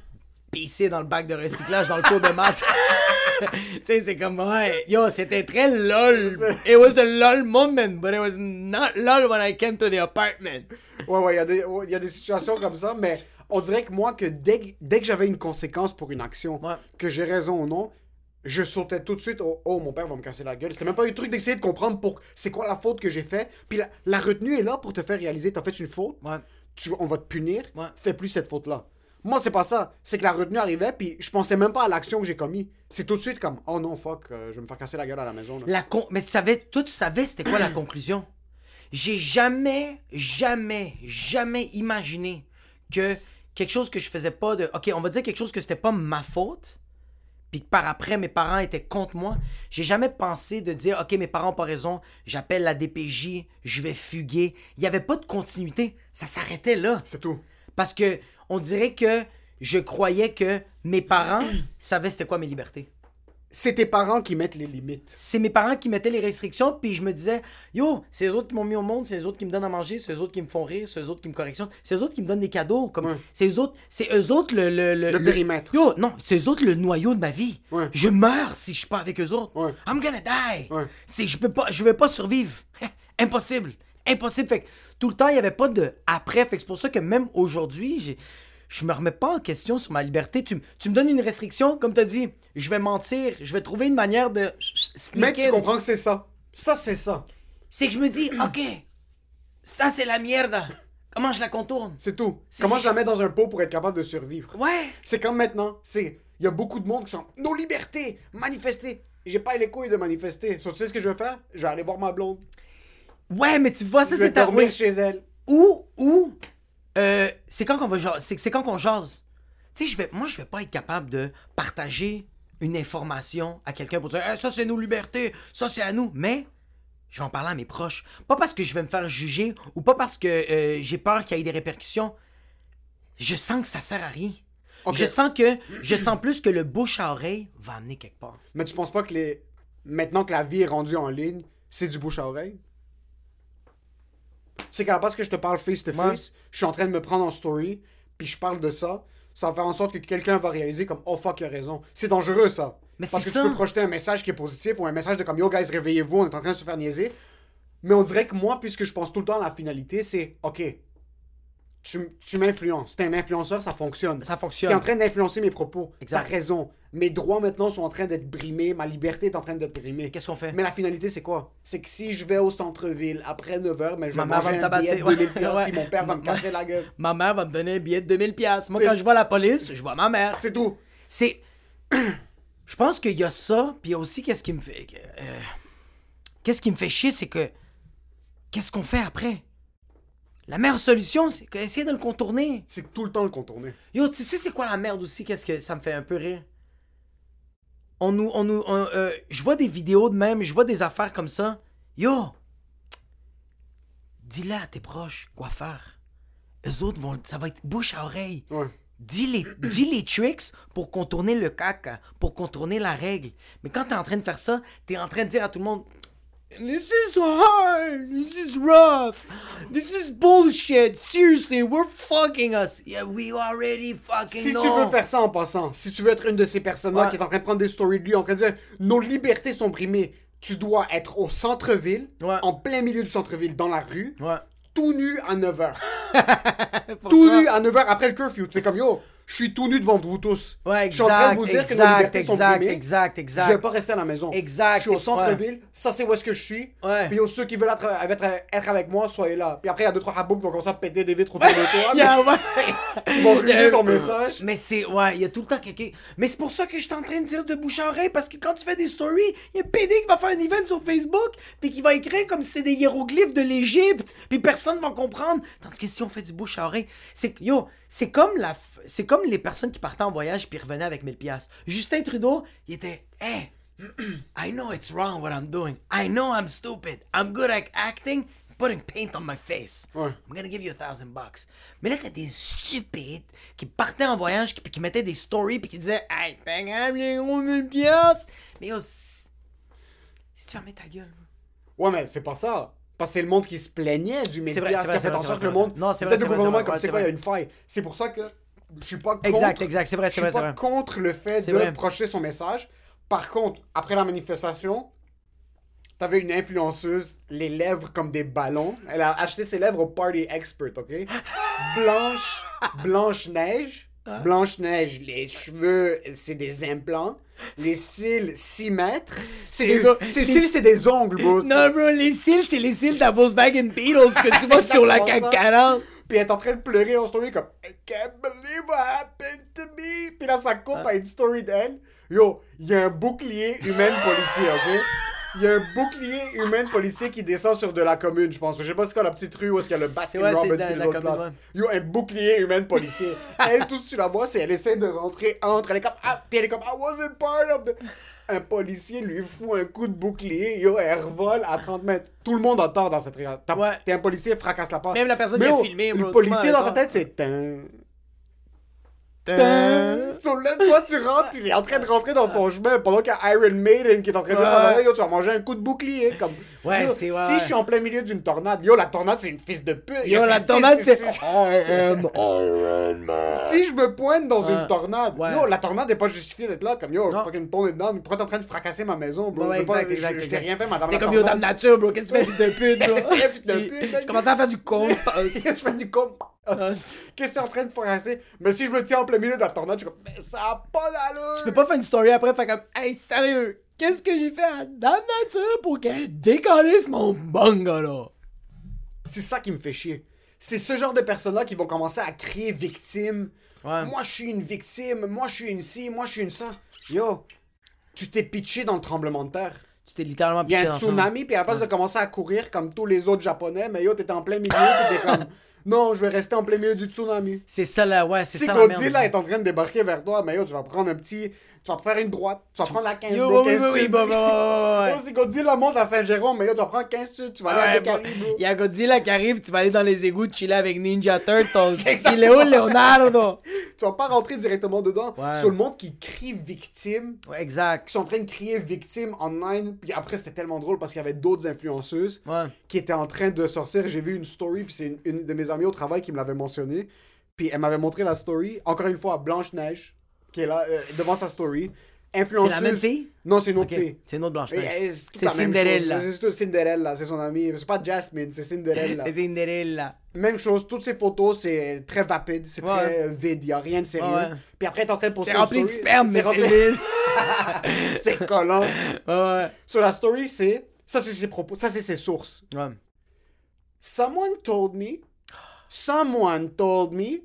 pisser dans le bac de recyclage dans le cours de maths. tu sais, c'est comme, ouais, yo, c'était très lol. It was a lol moment, but it was not lol when I came to the apartment. Ouais, ouais, il y, a des- ouais, il y a des situations comme ça, mais on dirait que moi, que dès, que- dès que j'avais une conséquence pour une action, Ouais. que j'ai raison ou non, je sautais tout de suite au Oh, mon père va me casser la gueule. C'était même pas un truc d'essayer de comprendre pour c'est quoi la faute que j'ai fait. Puis la, la retenue est là pour te faire réaliser t'as fait une faute, Ouais. tu, on va te punir, Ouais. fais plus cette faute-là. Moi, c'est pas ça. C'est que la retenue arrivait, puis je pensais même pas à l'action que j'ai commis. C'est tout de suite comme Oh non, fuck, euh, je vais me faire casser la gueule à la maison. là. La con... Mais tu savais, toi, tu savais c'était quoi la conclusion? J'ai jamais, jamais, jamais imaginé que quelque chose que je faisais pas de. Ok, on va dire quelque chose que c'était pas ma faute, puis que par après mes parents étaient contre moi. J'ai jamais pensé de dire, ok, mes parents ont pas raison, j'appelle la DPJ, je vais fuguer. Il y avait pas de continuité. Ça s'arrêtait là. C'est tout. Parce que on dirait que je croyais que mes parents savaient c'était quoi mes libertés. C'est tes parents qui mettent les limites. c'est mes parents qui mettaient les restrictions, puis je me disais, yo, c'est eux autres qui m'ont mis au monde, c'est eux autres qui me donnent à manger, c'est eux autres qui me font rire, c'est eux autres qui me correctionnent, c'est eux autres qui me donnent des cadeaux, comme, Ouais. c'est eux autres, c'est eux autres le... Le, le, Le périmètre. Yo, non, c'est eux autres le noyau de ma vie. Ouais. Je meurs si je suis pas avec eux autres. Ouais. I'm gonna die. Ouais. C'est, je peux pas, je vais pas survivre. Impossible. Impossible. Fait que tout le temps, il y avait pas de après. Fait que c'est pour ça que même aujourd'hui, j'ai- je me remets pas en question sur ma liberté. Tu, tu me donnes une restriction, comme tu as dit, je vais mentir, je vais trouver une manière de. Mais tu comprends que c'est ça. Ça, c'est ça. C'est que je me dis, ok, ça c'est la merde. Comment je la contourne? C'est tout. Comment je la mets dans un pot pour être capable de survivre? Ouais. C'est comme maintenant. C'est il y a beaucoup de monde qui sont nos libertés, manifester. J'ai pas les couilles de manifester. So, tu sais ce que je vais faire? Je vais aller voir ma blonde. Ouais, mais tu vois, ça je vais c'est ta. dormir oui. chez elle. Ou, ou, euh, c'est quand qu'on va. C'est, c'est quand qu'on jase. Tu sais, je vais, moi, je vais pas être capable de partager une information à quelqu'un pour dire, Eh, ça c'est nos libertés, ça c'est à nous. Mais, je vais en parler à mes proches. Pas parce que je vais me faire juger ou pas parce que euh, j'ai peur qu'il y ait des répercussions. Je sens que ça sert à rien. Je sens que, je sens plus que le bouche à oreille va amener quelque part. Mais tu penses pas que les maintenant que la vie est rendue en ligne, c'est du bouche à oreille? C'est qu'à la place que je te parle face to Ouais. face, je suis en train de me prendre en story, puis je parle de ça. Ça va faire en sorte que quelqu'un va réaliser comme oh fuck il a raison. C'est dangereux ça. Mais Parce que ça. tu peux projeter un message qui est positif ou un message de comme yo guys réveillez-vous, on est en train de se faire niaiser. Mais on dirait que moi, puisque je pense tout le temps à la finalité, c'est ok. Tu, tu m'influences. T'es un influenceur, ça fonctionne. Ça T'es fonctionne. en train d'influencer mes propos. T'as raison. Mes droits maintenant sont en train d'être brimés. Ma liberté est en train d'être brimée. Qu'est-ce qu'on fait? Mais la finalité, c'est quoi? C'est que si je vais au centre-ville après 9h, mais je vais manger un billet de 2000 Ouais. piastres, Ouais. puis mon père va me casser la gueule. Ma mère va me donner un billet de 2000 pièces. Moi, quand je vois la police, je vois ma mère. C'est tout. C'est. Je pense qu'il y a ça, puis il y a aussi qu'est-ce qui me fait. euh, Qu'est-ce qui me fait chier, c'est que. Qu'est-ce qu'on fait après? La meilleure solution, c'est essayer de le contourner. C'est tout le temps le contourner. Yo, tu sais, c'est quoi la merde aussi? Qu'est-ce que ça me fait un peu rire? On nous. On nous on, euh, je vois des vidéos de même, je vois des affaires comme ça. Yo! Dis-le à tes proches quoi faire? eux autres vont. Ça va être bouche à oreille. Ouais. Dis les, dis les tricks pour contourner le caca, pour contourner la règle. Mais quand t'es en train de faire ça, t'es en train de dire à tout le monde This is hard, this is rough, this is bullshit. Seriously, we're fucking us. Yeah, we already fucking Si know. tu veux faire ça en passant, si tu veux être une de ces personnes-là Ouais. qui est en train de prendre des stories de lui, en train de dire nos libertés sont brimées, tu dois être au centre-ville, Ouais. en plein milieu du centre-ville, dans la rue, Ouais. tout nu à 9h. Pourquoi? tout nu à 9h après le curfew. Tu es comme yo, je suis tout nu devant vous tous. Ouais, Je suis en train exact, de vous dire que nos exact, libertés sont exact, brimées. exact, Je exact. vais pas rester à la maison. Exact, Je suis au ouais. centre-ville, ça c'est où est-ce que je suis. Ouais. Puis ceux qui veulent être, être, être avec moi, soyez là. Puis après, il y a deux trois haboubs qui vont commencer à péter des vitres autour de toi. Mais Ils vont ruiner ton message. Mais c'est, ouais, il y a tout le temps quelqu'un. Mais c'est pour ça que je suis en train de dire de bouche à oreille, parce que quand tu fais des stories, il y a un PD qui va faire un event sur Facebook, puis qui va écrire comme si c'est des hiéroglyphes de l'Égypte, puis personne va comprendre. Tandis que si on fait du bouche à oreille, c'est que, yo, c'est comme la, c'est comme les personnes qui partaient en voyage puis revenaient avec 1000 pièces. Justin Trudeau, il était, hey, I know it's wrong what I'm doing. I know I'm stupid. I'm good at acting, putting paint on my face. Ouais. I'm gonna give you a thousand bucks. Mais là, t'as des stupides qui partaient en voyage, puis qui mettaient des stories, puis qui disaient Hey, pas grave, les gros 1000 piastres. Mais yo, si tu fermais ta gueule. Ouais, mais c'est pas ça. Parce que c'est le monde qui se plaignait du média. c'est vrai, qui a fait en sorte que le monde. Non, c'est vrai, Peut-être c'est le gouvernement, comme quoi, il y a une faille. C'est pour ça que je suis pas contre. Exact, exact, c'est vrai, c'est suis vrai, c'est pas contre le fait de projeter son message. Par contre, après la manifestation, t'avais une influenceuse, les lèvres comme des ballons. Elle a acheté ses lèvres au Party Expert, ok? Blanche, Blanche-Neige. Hein? Blanche-Neige, les cheveux, c'est des implants. Les cils, 6 mètres. C'est des, ses cils, c'est des ongles, bro. Non, bro, les cils, c'est les cils de la Volkswagen Beatles que tu vois sur la CAC ça. 40. Puis elle est en train de pleurer en story comme I can't believe what happened to me. Puis là, ça coupe à une story d'elle. Yo, il y a un bouclier humain policier, ok? Il y a un bouclier humain policier qui descend sur de la commune, je pense. Je sais pas c'est quoi la petite rue où est-ce qu'il y a le Baskin Ouais, Robbins puis les autres commune, places. ouais. Yo, un bouclier humain policier. elle, tout ce que tu la vois, c'est elle essaie de rentrer entre. Elle est comme, ah, puis elle est comme, I wasn't part of the. Un policier lui fout un coup de bouclier, yo, elle revole à 30 mètres. Tout le monde entend dans cette réalité. Ouais. T'es un policier, fracasse la porte. Même la personne Mais qui a oh, filmé, Le policier dans sa tête, c'est. Là, toi, tu rentres, il est en train de rentrer dans son chemin pendant qu'il y a Iron Maiden qui est en train de Ouais. ça. Yo, tu vas manger un coup de bouclier. Comme, Ouais, Yo, c'est- ouais, Si ouais. je suis en plein milieu d'une tornade, yo, la tornade, c'est une fils de pute. Yo, c'est la tornade, fils- c'est. si- I am Iron Man. Si je me pointe dans Ouais. une tornade, Ouais. yo, la tornade n'est pas justifiée d'être là. Comme yo, Non. fucking tourner dedans, pourquoi t'es en train de fracasser ma maison, bro? Ouais, J'ai pas- exact, je- exact, Je t'ai exact. rien fait, madame. T'es la comme yo, dame nature, bro. Qu'est-ce que tu fais, fils de pute, bro? C'est un fils de pute. Je commence à faire du con. je fais du con. Qu'est-ce que c'est en train de fracasser? Mais si je me tiens en plein milieu de la tornade, je suis comme, mais ça a pas d'allure! Tu peux pas faire une story après, faire comme, hey, sérieux, qu'est-ce que j'ai fait à Dame Nature pour qu'elle décalisse mon bungalow? C'est ça qui me fait chier. C'est ce genre de personnes-là qui vont commencer à crier victime. Ouais. Moi, je suis une victime. Moi, je suis une ci. Moi, je suis une ça. Yo, tu t'es pitché dans le tremblement de terre. Tu t'es littéralement Il y pitché a un dans tsunami, puis à la place de commencer à courir comme tous les autres japonais, mais yo, t'étais en plein milieu, t'es comme, non, je vais rester en plein milieu du tsunami. C'est ça, là, ouais, c'est Si ça la Godzilla est en train de débarquer vers toi, mais yo, tu vas prendre un petit. Tu vas faire une droite. Tu vas prendre la 15 Yo, bro, oui, oui, 15 oui, Yo, ouais. si Godzilla monte à Saint-Jérôme, mais yo, tu vas prendre 15 sud. Tu vas aller à Ouais, bro. Il y a Godzilla qui arrive, tu vas aller dans les égouts chiller avec Ninja Turtles. Il est où, Leonardo? Tu vas pas rentrer directement dedans. Ouais. Sur le monde qui crie victime, Ouais, exact. qui sont en train de crier victime online. Puis après, c'était tellement drôle parce qu'il y avait d'autres influenceuses Ouais. qui étaient en train de sortir. J'ai vu une story, puis c'est une, une de mes amies au travail qui me l'avait mentionné. Puis elle m'avait montré la story. Encore une fois, Blanche-Neige, qui est là euh, devant sa story. C'est Influenceuse. la même fille? Non, c'est une autre Ok, fille. C'est une autre blanche. Euh, C'est Cinderella. C'est Cinderella, c'est son amie. C'est pas Jasmine, c'est Cinderella. C'est Cinderella. Même chose, toutes ces photos, c'est très vapide, c'est Ouais. très vide, y a rien de sérieux. Ouais. Puis après, t'es en train de poster C'est rempli de story, sperme, mais c'est vide. c'est collant. Ouais. Sur la story, c'est. Ça, c'est ses propos. Ça, c'est ses sources. Ouais. Someone told me. Someone told me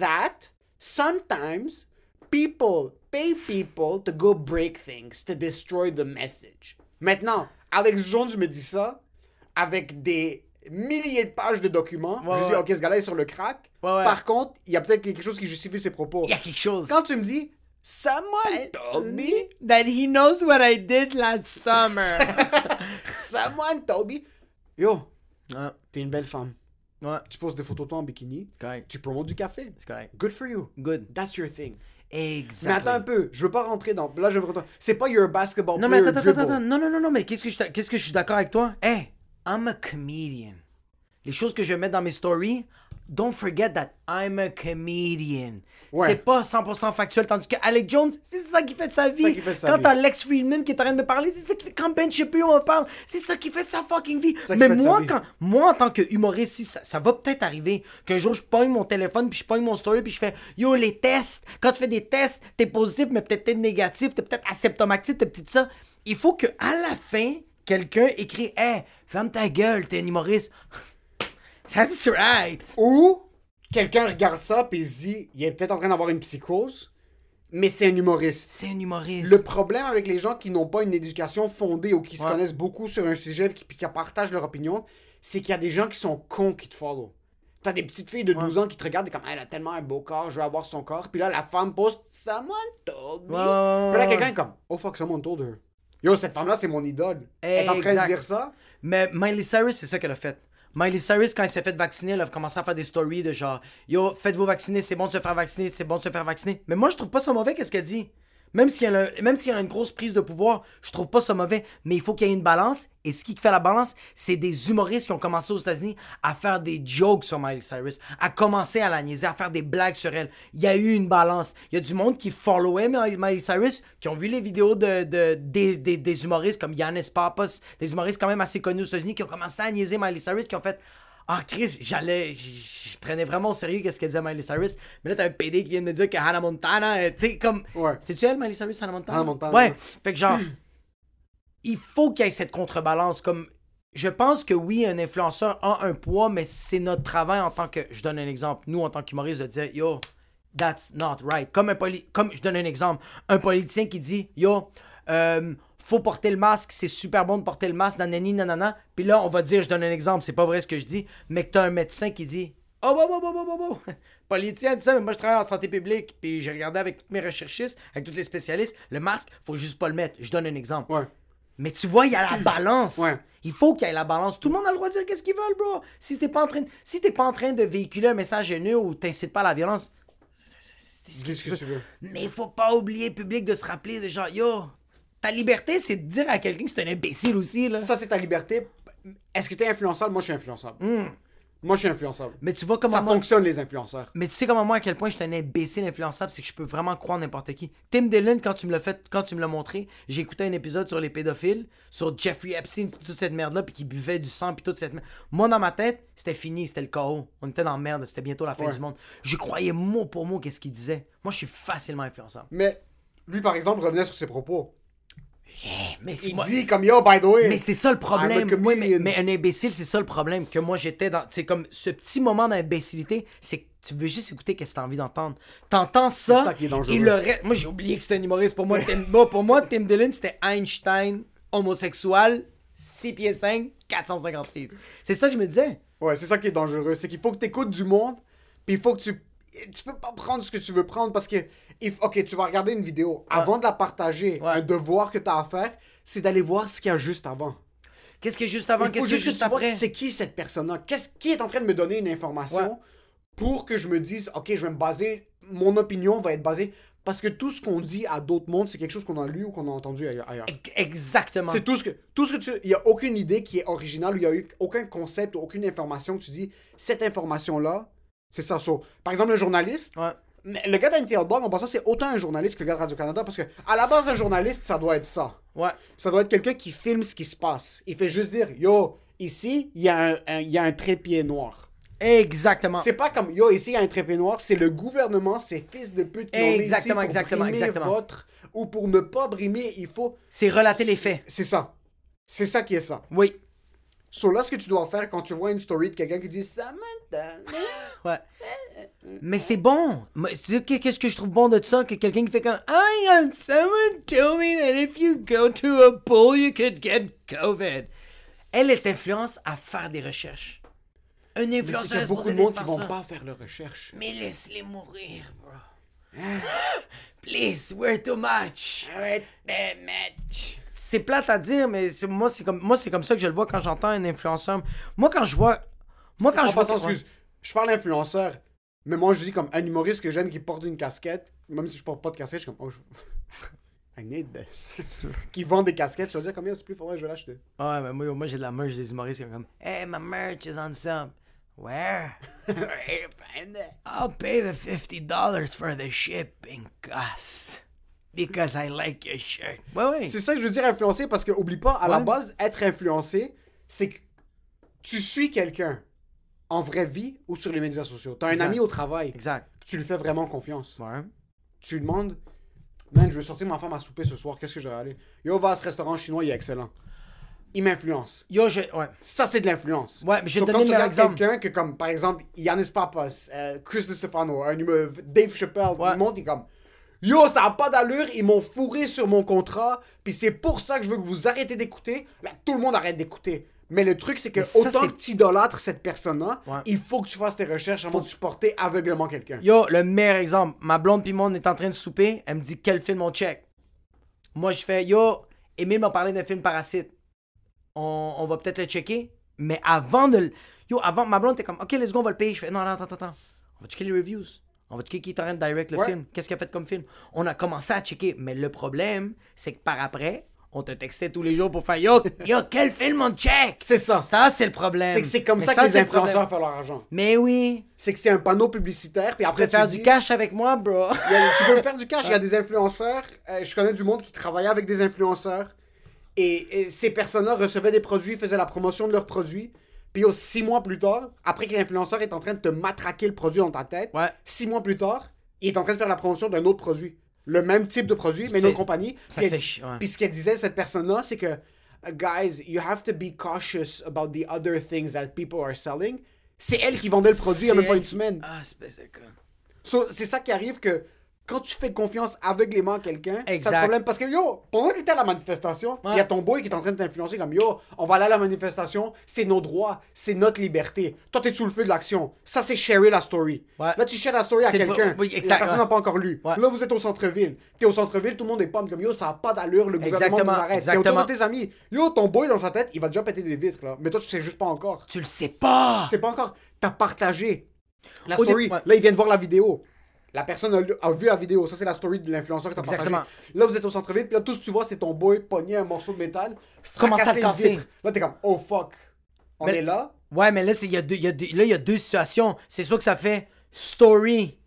that sometimes people pay people to go break things, to destroy the message. Maintenant, Alex Jones me dit ça avec des milliers de pages de documents. Ouais, je dis, ouais. ok, ce gars-là est sur le crack. Ouais. Par contre, il y a peut-être quelque chose qui justifie ses propos. Il y a quelque chose. Quand tu me dis, someone told me, That he knows what I did last summer. someone told me, yo, t'es une belle femme. Ouais. Tu poses des photos de toi en bikini. Correct. Tu promotes du café. C'est correct. Good for you. Good. That's your thing. Exact. Mais attends un peu, je veux pas rentrer dans. Là, je veux rentrer- C'est pas your basketball Non, mais attends, attends, attends, non, non, non, non, mais qu'est-ce que je, qu'est-ce que je suis d'accord avec toi? Hey, I'm a comedian. Les choses que je vais mettre dans mes stories, don't forget that I'm a comedian. Ouais. C'est pas 100% factuel, tandis que Alec Jones, c'est ça qui fait de sa vie. de sa Quand vie. t'as Lex Friedman qui est en train de me parler, c'est ça qui fait. Quand Ben Shapiro me parle, c'est ça qui fait de sa fucking vie. Mais moi, vie. moi, en tant que humoriste, si ça, ça va peut-être arriver qu'un jour je pogne mon téléphone, puis je pogne mon story, puis je fais Yo, les tests. Quand tu fais des tests, t'es positif, mais peut-être t'es négatif, t'es peut-être asymptomatique, t'es petit ça. Il faut que à la fin, quelqu'un écrit Hey, ferme ta gueule, t'es un humoriste. That's right. Ou quelqu'un regarde ça puis il se dit, il est peut-être en train d'avoir une psychose, mais c'est un humoriste. C'est un humoriste. Le problème avec les gens qui n'ont pas une éducation fondée ou qui se connaissent beaucoup sur un sujet puis qui, qui partagent leur opinion, c'est qu'il y a des gens qui sont cons qui te follow. T'as des petites filles de 12 ans qui te regardent et comme elle a tellement un beau corps, je veux avoir son corps. Puis là la femme poste someone told me. Ouais, Puis là quelqu'un est comme oh fuck someone told her. Yo cette femme là c'est mon idole. Elle est en train Exact. de dire ça. Mais Miley Cyrus, c'est ça qu'elle a fait. Miley Cyrus, quand elle s'est fait vacciner, elle a commencé à faire des stories de genre Yo, faites-vous vacciner, c'est bon de se faire vacciner, c'est bon de se faire vacciner. Mais moi, je trouve pas ça mauvais, qu'est-ce qu'elle dit. Même si elle, a, une grosse prise de pouvoir, je trouve pas ça mauvais. Mais il faut qu'il y ait une balance. Et ce qui fait la balance, c'est des humoristes qui ont commencé aux États-Unis à faire des jokes sur Miley Cyrus, à commencer à la niaiser, à faire des blagues sur elle. Il y a eu une balance. Il y a du monde qui followait Miley Cyrus, qui ont vu les vidéos de, de- des, des- des humoristes comme Yannis Papas, des humoristes quand même assez connus aux États-Unis, qui ont commencé à niaiser Miley Cyrus, qui ont fait ah, Chris, j'allais. Je prenais vraiment au sérieux qu'est-ce qu'elle disait Miley Cyrus. Mais là, t'as un PD qui vient de me dire que Hannah Montana, euh, tu sais, comme. Ouais. C'est-tu elle, Miley Cyrus, Hannah Montana? Hannah Montana, Ouais. ouais. Fait que genre, il faut qu'il y ait cette contrebalance. Comme, je pense que oui, un influenceur a un poids, mais c'est notre travail en tant que. Je donne un exemple. Nous, en tant qu'humoristes, de dire, yo, that's not right. Comme un poli- Comme, je donne un exemple. Un politicien qui dit, yo, euh, faut porter le masque, c'est super bon de porter le masque, nanani, nanana. Puis là, on va dire, je donne un exemple, c'est pas vrai ce que je dis, mais que t'as un médecin qui dit, oh, bon, bon, bon, bon, bon. Politicien dit ça, mais moi je travaille en santé publique, puis j'ai regardé avec tous mes recherchistes, avec tous les spécialistes, le masque, faut juste pas le mettre. Je donne un exemple. Ouais. Mais tu vois, il y a la balance. Ouais. Il faut qu'il y ait la balance. Tout le monde a le droit de dire qu'est-ce qu'ils veulent, bro. Si t'es pas en train de, si t'es pas en train de véhiculer un message haineux ou t'incites pas à la violence, Dis ce que tu veux. mais il faut pas oublier, public, de se rappeler de genre, yo, ta liberté, c'est de dire à quelqu'un que c'est un imbécile aussi, là. Ça c'est ta liberté. Est-ce que t'es influençable? Moi je suis influençable. Moi je suis influençable. Mais tu vois comment Ça moi... fonctionne les influenceurs. Mais tu sais comment moi à quel point je suis un imbécile influençable, c'est que je peux vraiment croire n'importe qui. Tim Dillon, quand tu me l'as fait, quand tu me l'as montré, j'ai écouté un épisode sur les pédophiles, sur Jeffrey Epstein, toute cette merde là, puis qui buvait du sang, puis toute cette merde. Moi dans ma tête, c'était fini, c'était le chaos. On était dans la merde, c'était bientôt la fin Ouais. du monde. Je croyais mot pour mot qu'est-ce qu'il disait. Moi, je suis facilement influençable. Mais lui par exemple revenait sur ses propos. Yeah, mais Il moi- dit comme yo by the way. Mais c'est ça le problème. Mais, un imbécile, c'est ça le problème. Que moi, j'étais dans. C'est comme ce petit moment d'imbécilité, c'est que tu veux juste écouter qu'est-ce que t'as envie d'entendre. T'entends ça. ça qui est dangereux. Et le reste- Moi, j'ai oublié que c'était un humoriste. Pour moi, Tim, pour moi, Tim Dillon, c'était Einstein, homosexuel, 6 pieds 5, 450 livres. C'est ça que je me disais. Ouais, c'est ça qui est dangereux. C'est qu'il faut que tu écoutes du monde, puis il faut que tu. Tu peux pas prendre ce que tu veux prendre parce que. if- Ok, tu vas regarder une vidéo. Avant de la partager, Ouais. un devoir que tu as à faire, c'est d'aller voir ce qu'il y a juste avant. Qu'est-ce que juste avant, qu'est-ce que juste juste après? c'est qui cette personne-là? Qu'est-ce qui est en train de me donner une information Ouais. pour que je me dise, ok, je vais me baser. Mon opinion va être basée. Parce que tout ce qu'on dit à d'autres mondes, c'est quelque chose qu'on a lu ou qu'on a entendu ailleurs. Exactement. C'est tout ce que tout ce que tu il y a aucune idée qui est originale, il y a eu aucun concept ou aucune information que tu dis cette information là, c'est ça So, Par exemple le journaliste, Ouais. mais le gars d'NTL Blog, en passant, c'est autant un journaliste que le gars de Radio-Canada parce que à la base un journaliste, ça doit être ça. Ouais. Ça doit être quelqu'un qui filme ce qui se passe. Il fait juste dire yo, ici, il y a un, un- y a un trépied noir. Exactement. C'est pas comme yo, ici il y a un trépied noir, c'est le gouvernement, ces fils de pute qui ont mis ici Exactement, pour exactement, exactement. votre ou pour ne pas brimer, il faut C'est relater les faits. C'est ça. C'est ça qui est ça. Oui. So là, ce que tu dois faire quand tu vois une story de quelqu'un qui dit Samantha. Ouais. Mais c'est bon. Qu'est-ce que je trouve bon de ça? Que quelqu'un qui fait comme I got someone told me that if you go to a pool, you could get COVID. Elle est influence à faire des recherches. Un Mais c'est influenceur qu'il y a beaucoup de monde qui vont pas faire leurs recherches. Mais laisse-les mourir, bro. Please, we're too much. C'est plate à dire, mais moi, c'est comme, moi, c'est comme ça que je le vois quand j'entends un influenceur. Moi, quand je vois. Moi, quand En je vois. excuse, je parle influenceur, mais moi, je dis comme un humoriste que j'aime qui porte une casquette, même si je porte pas de casquette, je suis comme, oh, je... I need this. qui vend des casquettes, je vais dire combien c'est plus, que je vais l'acheter. Ouais, mais moi, moi j'ai de la merch des humoristes qui sont comme Hey, my merch is on sale. Where? I'll pay the $50 for the shipping cost. Because I like your shirt. Ouais, ouais. C'est ça que je veux dire influencer parce que oublie pas, à la base, être influencé, c'est que tu suis quelqu'un en vraie vie ou sur les médias sociaux. T'as un Exact. ami au travail, Exact. tu lui fais vraiment confiance. Ouais. Tu lui demandes, man, je veux sortir ma femme à souper ce soir, qu'est-ce que je vais aller? Yo, va à ce restaurant chinois, il est excellent. Il m'influence. Yo, je. Ouais. Ça, c'est de l'influence. Ouais, mais je vais So, te quand tu regardes exemple. quelqu'un que, comme, par exemple, Yannis Papas, euh, Chris De Stefano, un Dave Chappelle, Ouais. tout le monde est comme Yo, ça a pas d'allure, ils m'ont fourré sur mon contrat, puis c'est pour ça que je veux que vous arrêtez d'écouter. Là, tout le monde arrête d'écouter. Mais le truc, c'est que ça, autant que tu idolâtres cette personne-là, Ouais. il faut que tu fasses tes recherches avant de supporter aveuglement quelqu'un. Yo, le meilleur exemple. Ma blonde pis moi, on est en train de souper. Elle me dit quel film on check? Moi, je fais Yo, Emile m'a parlé d'un film Parasite. On, on va peut-être le checker. Mais avant de. le- Yo, avant, ma blonde était comme Ok, let's go, on va le payer. Je fais Non, non, attends, attends, attends. On va checker les reviews. On va checker qui est en train de direct le Ouais. film. Qu'est-ce qu'il a fait comme film? On a commencé à checker. Mais le problème, c'est que par après, on te textait tous les jours pour faire Yo, yo, quel film on check? C'est ça. Ça, c'est le problème. C'est que c'est comme ça, que les influenceurs font leur argent. Mais oui. C'est que c'est un panneau publicitaire, puis Tu après peux faire tu du dis- cash avec moi, bro. A- tu peux faire du cash. Il y a des influenceurs. euh, je connais du monde qui travaillait avec des influenceurs. Et, et ces personnes-là recevaient des produits, faisaient la promotion de leurs produits. Puis oh, six mois plus tard, après que l'influenceur est en train de te matraquer le produit dans ta tête, Ouais. six mois plus tard, il est en train de faire la promotion d'un autre produit. Le même type de produit, mais une autre compagnie. ça Puis fait ouais. Puis ce qu'elle disait, cette personne-là, c'est que, uh, guys, you have to be cautious about the other things that people are selling. C'est elle qui vendait le produit il n'y a même pas une semaine. Ah, espèce de con. So, c'est ça qui arrive que quand tu fais confiance aveuglément à quelqu'un, c'est le problème. Parce que yo, pendant que t'es à la manifestation, il Ouais. y a ton boy qui est en train de t'influencer comme yo, on va aller à la manifestation, c'est nos droits, c'est notre liberté. Toi, t'es sous le feu de l'action. Ça, c'est sharer la story. Ouais. Là, tu shares la story à quelqu'un. oui, La personne n'a pas encore lu. Ouais. Là, vous êtes au centre-ville. T'es au centre-ville, tout le monde est pomme comme yo, ça a pas d'allure, le gouvernement nous arrête. T'es autour de tes amis. Yo, ton boy dans sa tête, il va déjà péter des vitres là. Mais toi, tu sais juste pas encore. Tu le sais pas. C'est pas encore. T'as partagé la story. Là, ils viennent voir la vidéo. La personne a, vu la vidéo. Ça, c'est la story de l'influenceur que t'as Exactement. partagé. Là, vous êtes au centre-ville, puis là, tout ce que tu vois, c'est ton boy pogner un morceau de métal, à fracasser le une casser? vitre. Là, t'es comme, oh fuck. On Mais- est là. Ouais, mais là, il y a deux, il y a deux- là, il y a deux situations. C'est sûr que ça fait story,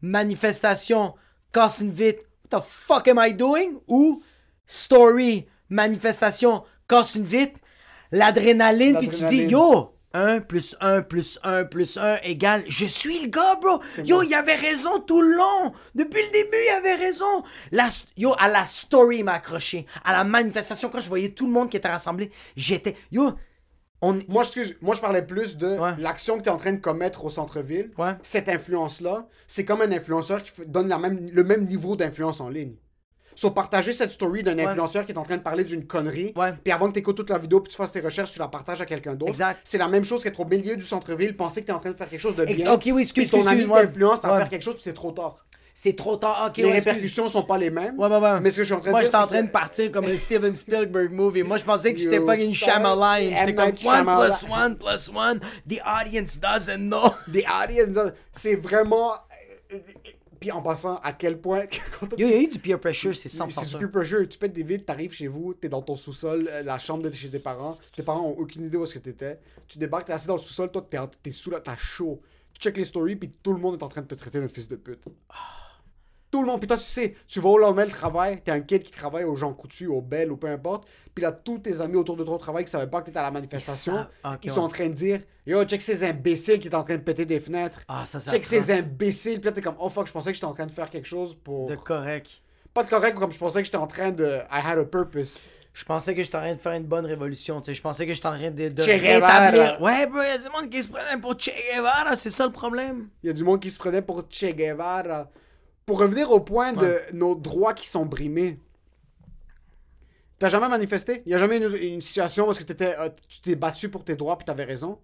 manifestation, casse une vitre. What the fuck am I doing? Ou story, manifestation, casse une vitre, l'adrénaline, puis tu dis, yo, 1 plus 1 plus 1 plus 1 égale. Je suis le gars, bro. Yo, il avait raison tout le long. Depuis le début, il avait raison. La, yo, à la story, il m'a accroché. À la manifestation, quand je voyais tout le monde qui était rassemblé, j'étais. Yo, on. Moi je, moi, je parlais plus de Ouais. l'action que tu es en train de commettre au centre-ville. Ouais. Cette influence-là, c'est comme un influenceur qui donne la même, le même niveau d'influence en ligne. Sur partager cette story d'un influenceur qui est en train de parler d'une connerie, Ouais. puis avant que tu écoutes toute la vidéo puis tu fasses tes recherches, tu la partages à quelqu'un d'autre. Exact. C'est la même chose qu'être au milieu du centre-ville, penser que tu es en train de faire quelque chose de bien. ok, oui, excuse, ton ami t'influence à faire quelque chose, puis c'est trop tard. C'est trop tard. Ok, Les ouais, excuse. répercussions sont pas les mêmes. Ouais, ouais, ouais. Mais ce que je suis en train de Moi, dire, j'étais en train que- de partir comme un Steven Spielberg movie. Moi, je pensais que j'étais fucking Shyamalan. J'étais comme 1 Shyamalan. plus 1 plus 1. The audience doesn't know. Des audience, c'est vraiment. Puis en passant, à quel point. quand il y a eu du peer pressure, c'est 100% C'est du peer pressure. Tu pètes des vides, t'arrives chez vous, t'es dans ton sous-sol, euh, la chambre de chez tes parents. Tes parents ont aucune idée où est-ce que t'étais. Tu débarques, t'es assis dans le sous-sol, toi, t'es, sous la, t'as chaud. Tu check les stories, puis tout le monde est en train de te traiter d'un fils de pute. Tout le monde. Puis toi, tu sais, tu vas au lendemain le travail, t'es un kid qui travaille aux gens coutus, au Bell ou peu importe. Puis là, tous tes amis autour de toi au travail qui savaient pas que t'étais à la manifestation, ok, ils ouais. sont en train de dire Yo, check ces imbéciles qui est en train de péter des fenêtres. Ah, ça, ça. check ces imbéciles. Puis là, t'es comme Oh fuck, je pensais que j'étais en train de faire quelque chose pour. De correct. Pas de correct, comme je pensais que j'étais en train de. I had a purpose. Je pensais que j'étais en train de faire une bonne révolution, tu sais. Je pensais que j'étais en train de, de rétablir. Ouais, bro, il y a du monde qui se prenait pour Che Guevara, c'est ça le problème. Il y a du monde qui se prenait pour Che Guevara. Pour revenir au point de Ouais. nos droits qui sont brimés. T'as jamais manifesté? Il y a jamais une, une situation où que t'étais, euh, tu t'es battu pour tes droits puis t'avais raison?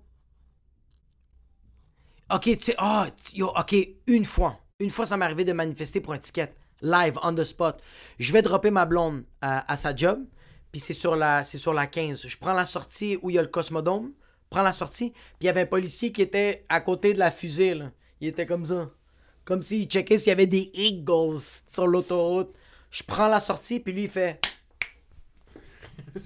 Ok, tu sais, ah, yo, ok, une fois. Une fois, ça m'est arrivé de manifester pour un ticket. Live, on the spot. Je vais dropper ma blonde à, à sa job, puis c'est sur, la, c'est sur la 15. Je prends la sortie où il y a le Cosmodome. prends la sortie, puis il y avait un policier qui était à côté de la fusée, là. Il était comme ça. Comme s'il checkait s'il y avait des Eagles sur l'autoroute. Je prends la sortie, puis lui, il fait.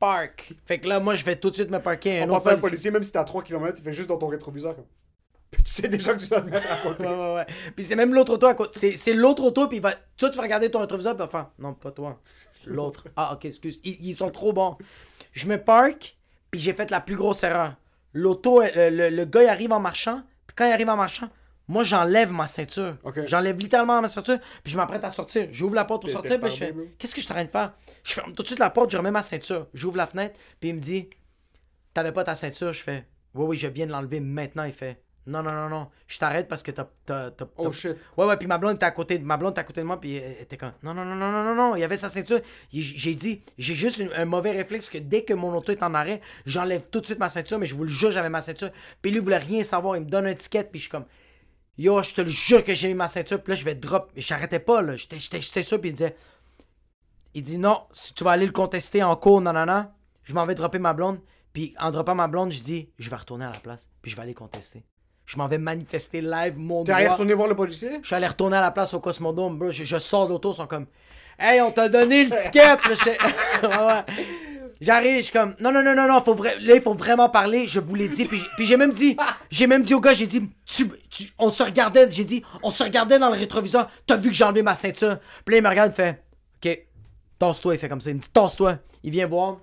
Park. Fait que là, moi, je vais tout de suite me parquer un En autre passant, un policier. policier, même si t'es à 3 km, il fait juste dans ton rétroviseur. Comme... Puis tu sais déjà que tu dois te mettre à côté. Ouais, ouais, ouais. Puis c'est même l'autre auto à côté. C'est, l'autre auto, puis il va. Toi, tu vas regarder ton rétroviseur, puis faire. Non, pas toi. L'autre. Ah, ok, excuse. Ils, ils sont trop bons. Je me parque, puis j'ai fait la plus grosse erreur. L'auto, euh, le, le gars, il arrive en marchant, puis quand il arrive en marchant, moi, j'enlève ma ceinture. J'enlève littéralement ma ceinture, puis je m'apprête à sortir. J'ouvre la porte pour sortir, puis je fais. Qu'est-ce que je suis en train de faire? Je ferme tout de suite la porte, je remets ma ceinture. J'ouvre la fenêtre, puis il me dit T'avais pas ta ceinture? Je fais Oui, oui, je viens de l'enlever maintenant. Il fait Non, non, non, non, je t'arrête parce que t'as. t'as- Oh shit. Ouais, ouais, puis ma blonde était à côté de, ma blonde était à côté de moi, puis elle était comme, non, non, non, non, non, non, non, il y avait sa ceinture. J'ai dit, j'ai juste une- un mauvais réflexe que dès que mon auto est en arrêt, j'enlève tout de suite ma ceinture, mais je vous le jure, j'avais ma ceinture. Puis lui, il voulait rien savoir, il me donne un ticket, puis je suis comme, yo, je te le jure que j'ai mis ma ceinture, puis là, je vais drop. Mais j'arrêtais pas, là, j'étais j'étais- j'étais sûr, puis il me disait, il dit, non, si tu vas aller le contester en cours, non, non, non, je m'en vais dropper ma blonde, puis en droppant ma blonde, je dis, je vais retourner à la place, puis je vais aller contester. Je m'en vais manifester live mon T'es allé retourner voir le policier? Je suis allé retourner à la place au Cosmodome, bro. Je, je sors de l'auto, ils sont comme Hey, on t'a donné le ticket! Ouais, ouais. J'arrive, je suis comme Non, non, non, non, non, faut vra- là, il faut vraiment parler. Je vous l'ai dit. Puis, puis j'ai même dit, j'ai même dit au gars, j'ai dit, tu, tu- on se regardait, j'ai dit, on se regardait dans le rétroviseur. T'as vu que j'ai enlevé ma ceinture? Puis là, il me regarde, il fait Ok, tasse-toi. Il fait comme ça. Il me dit, tasse-toi. Il vient voir.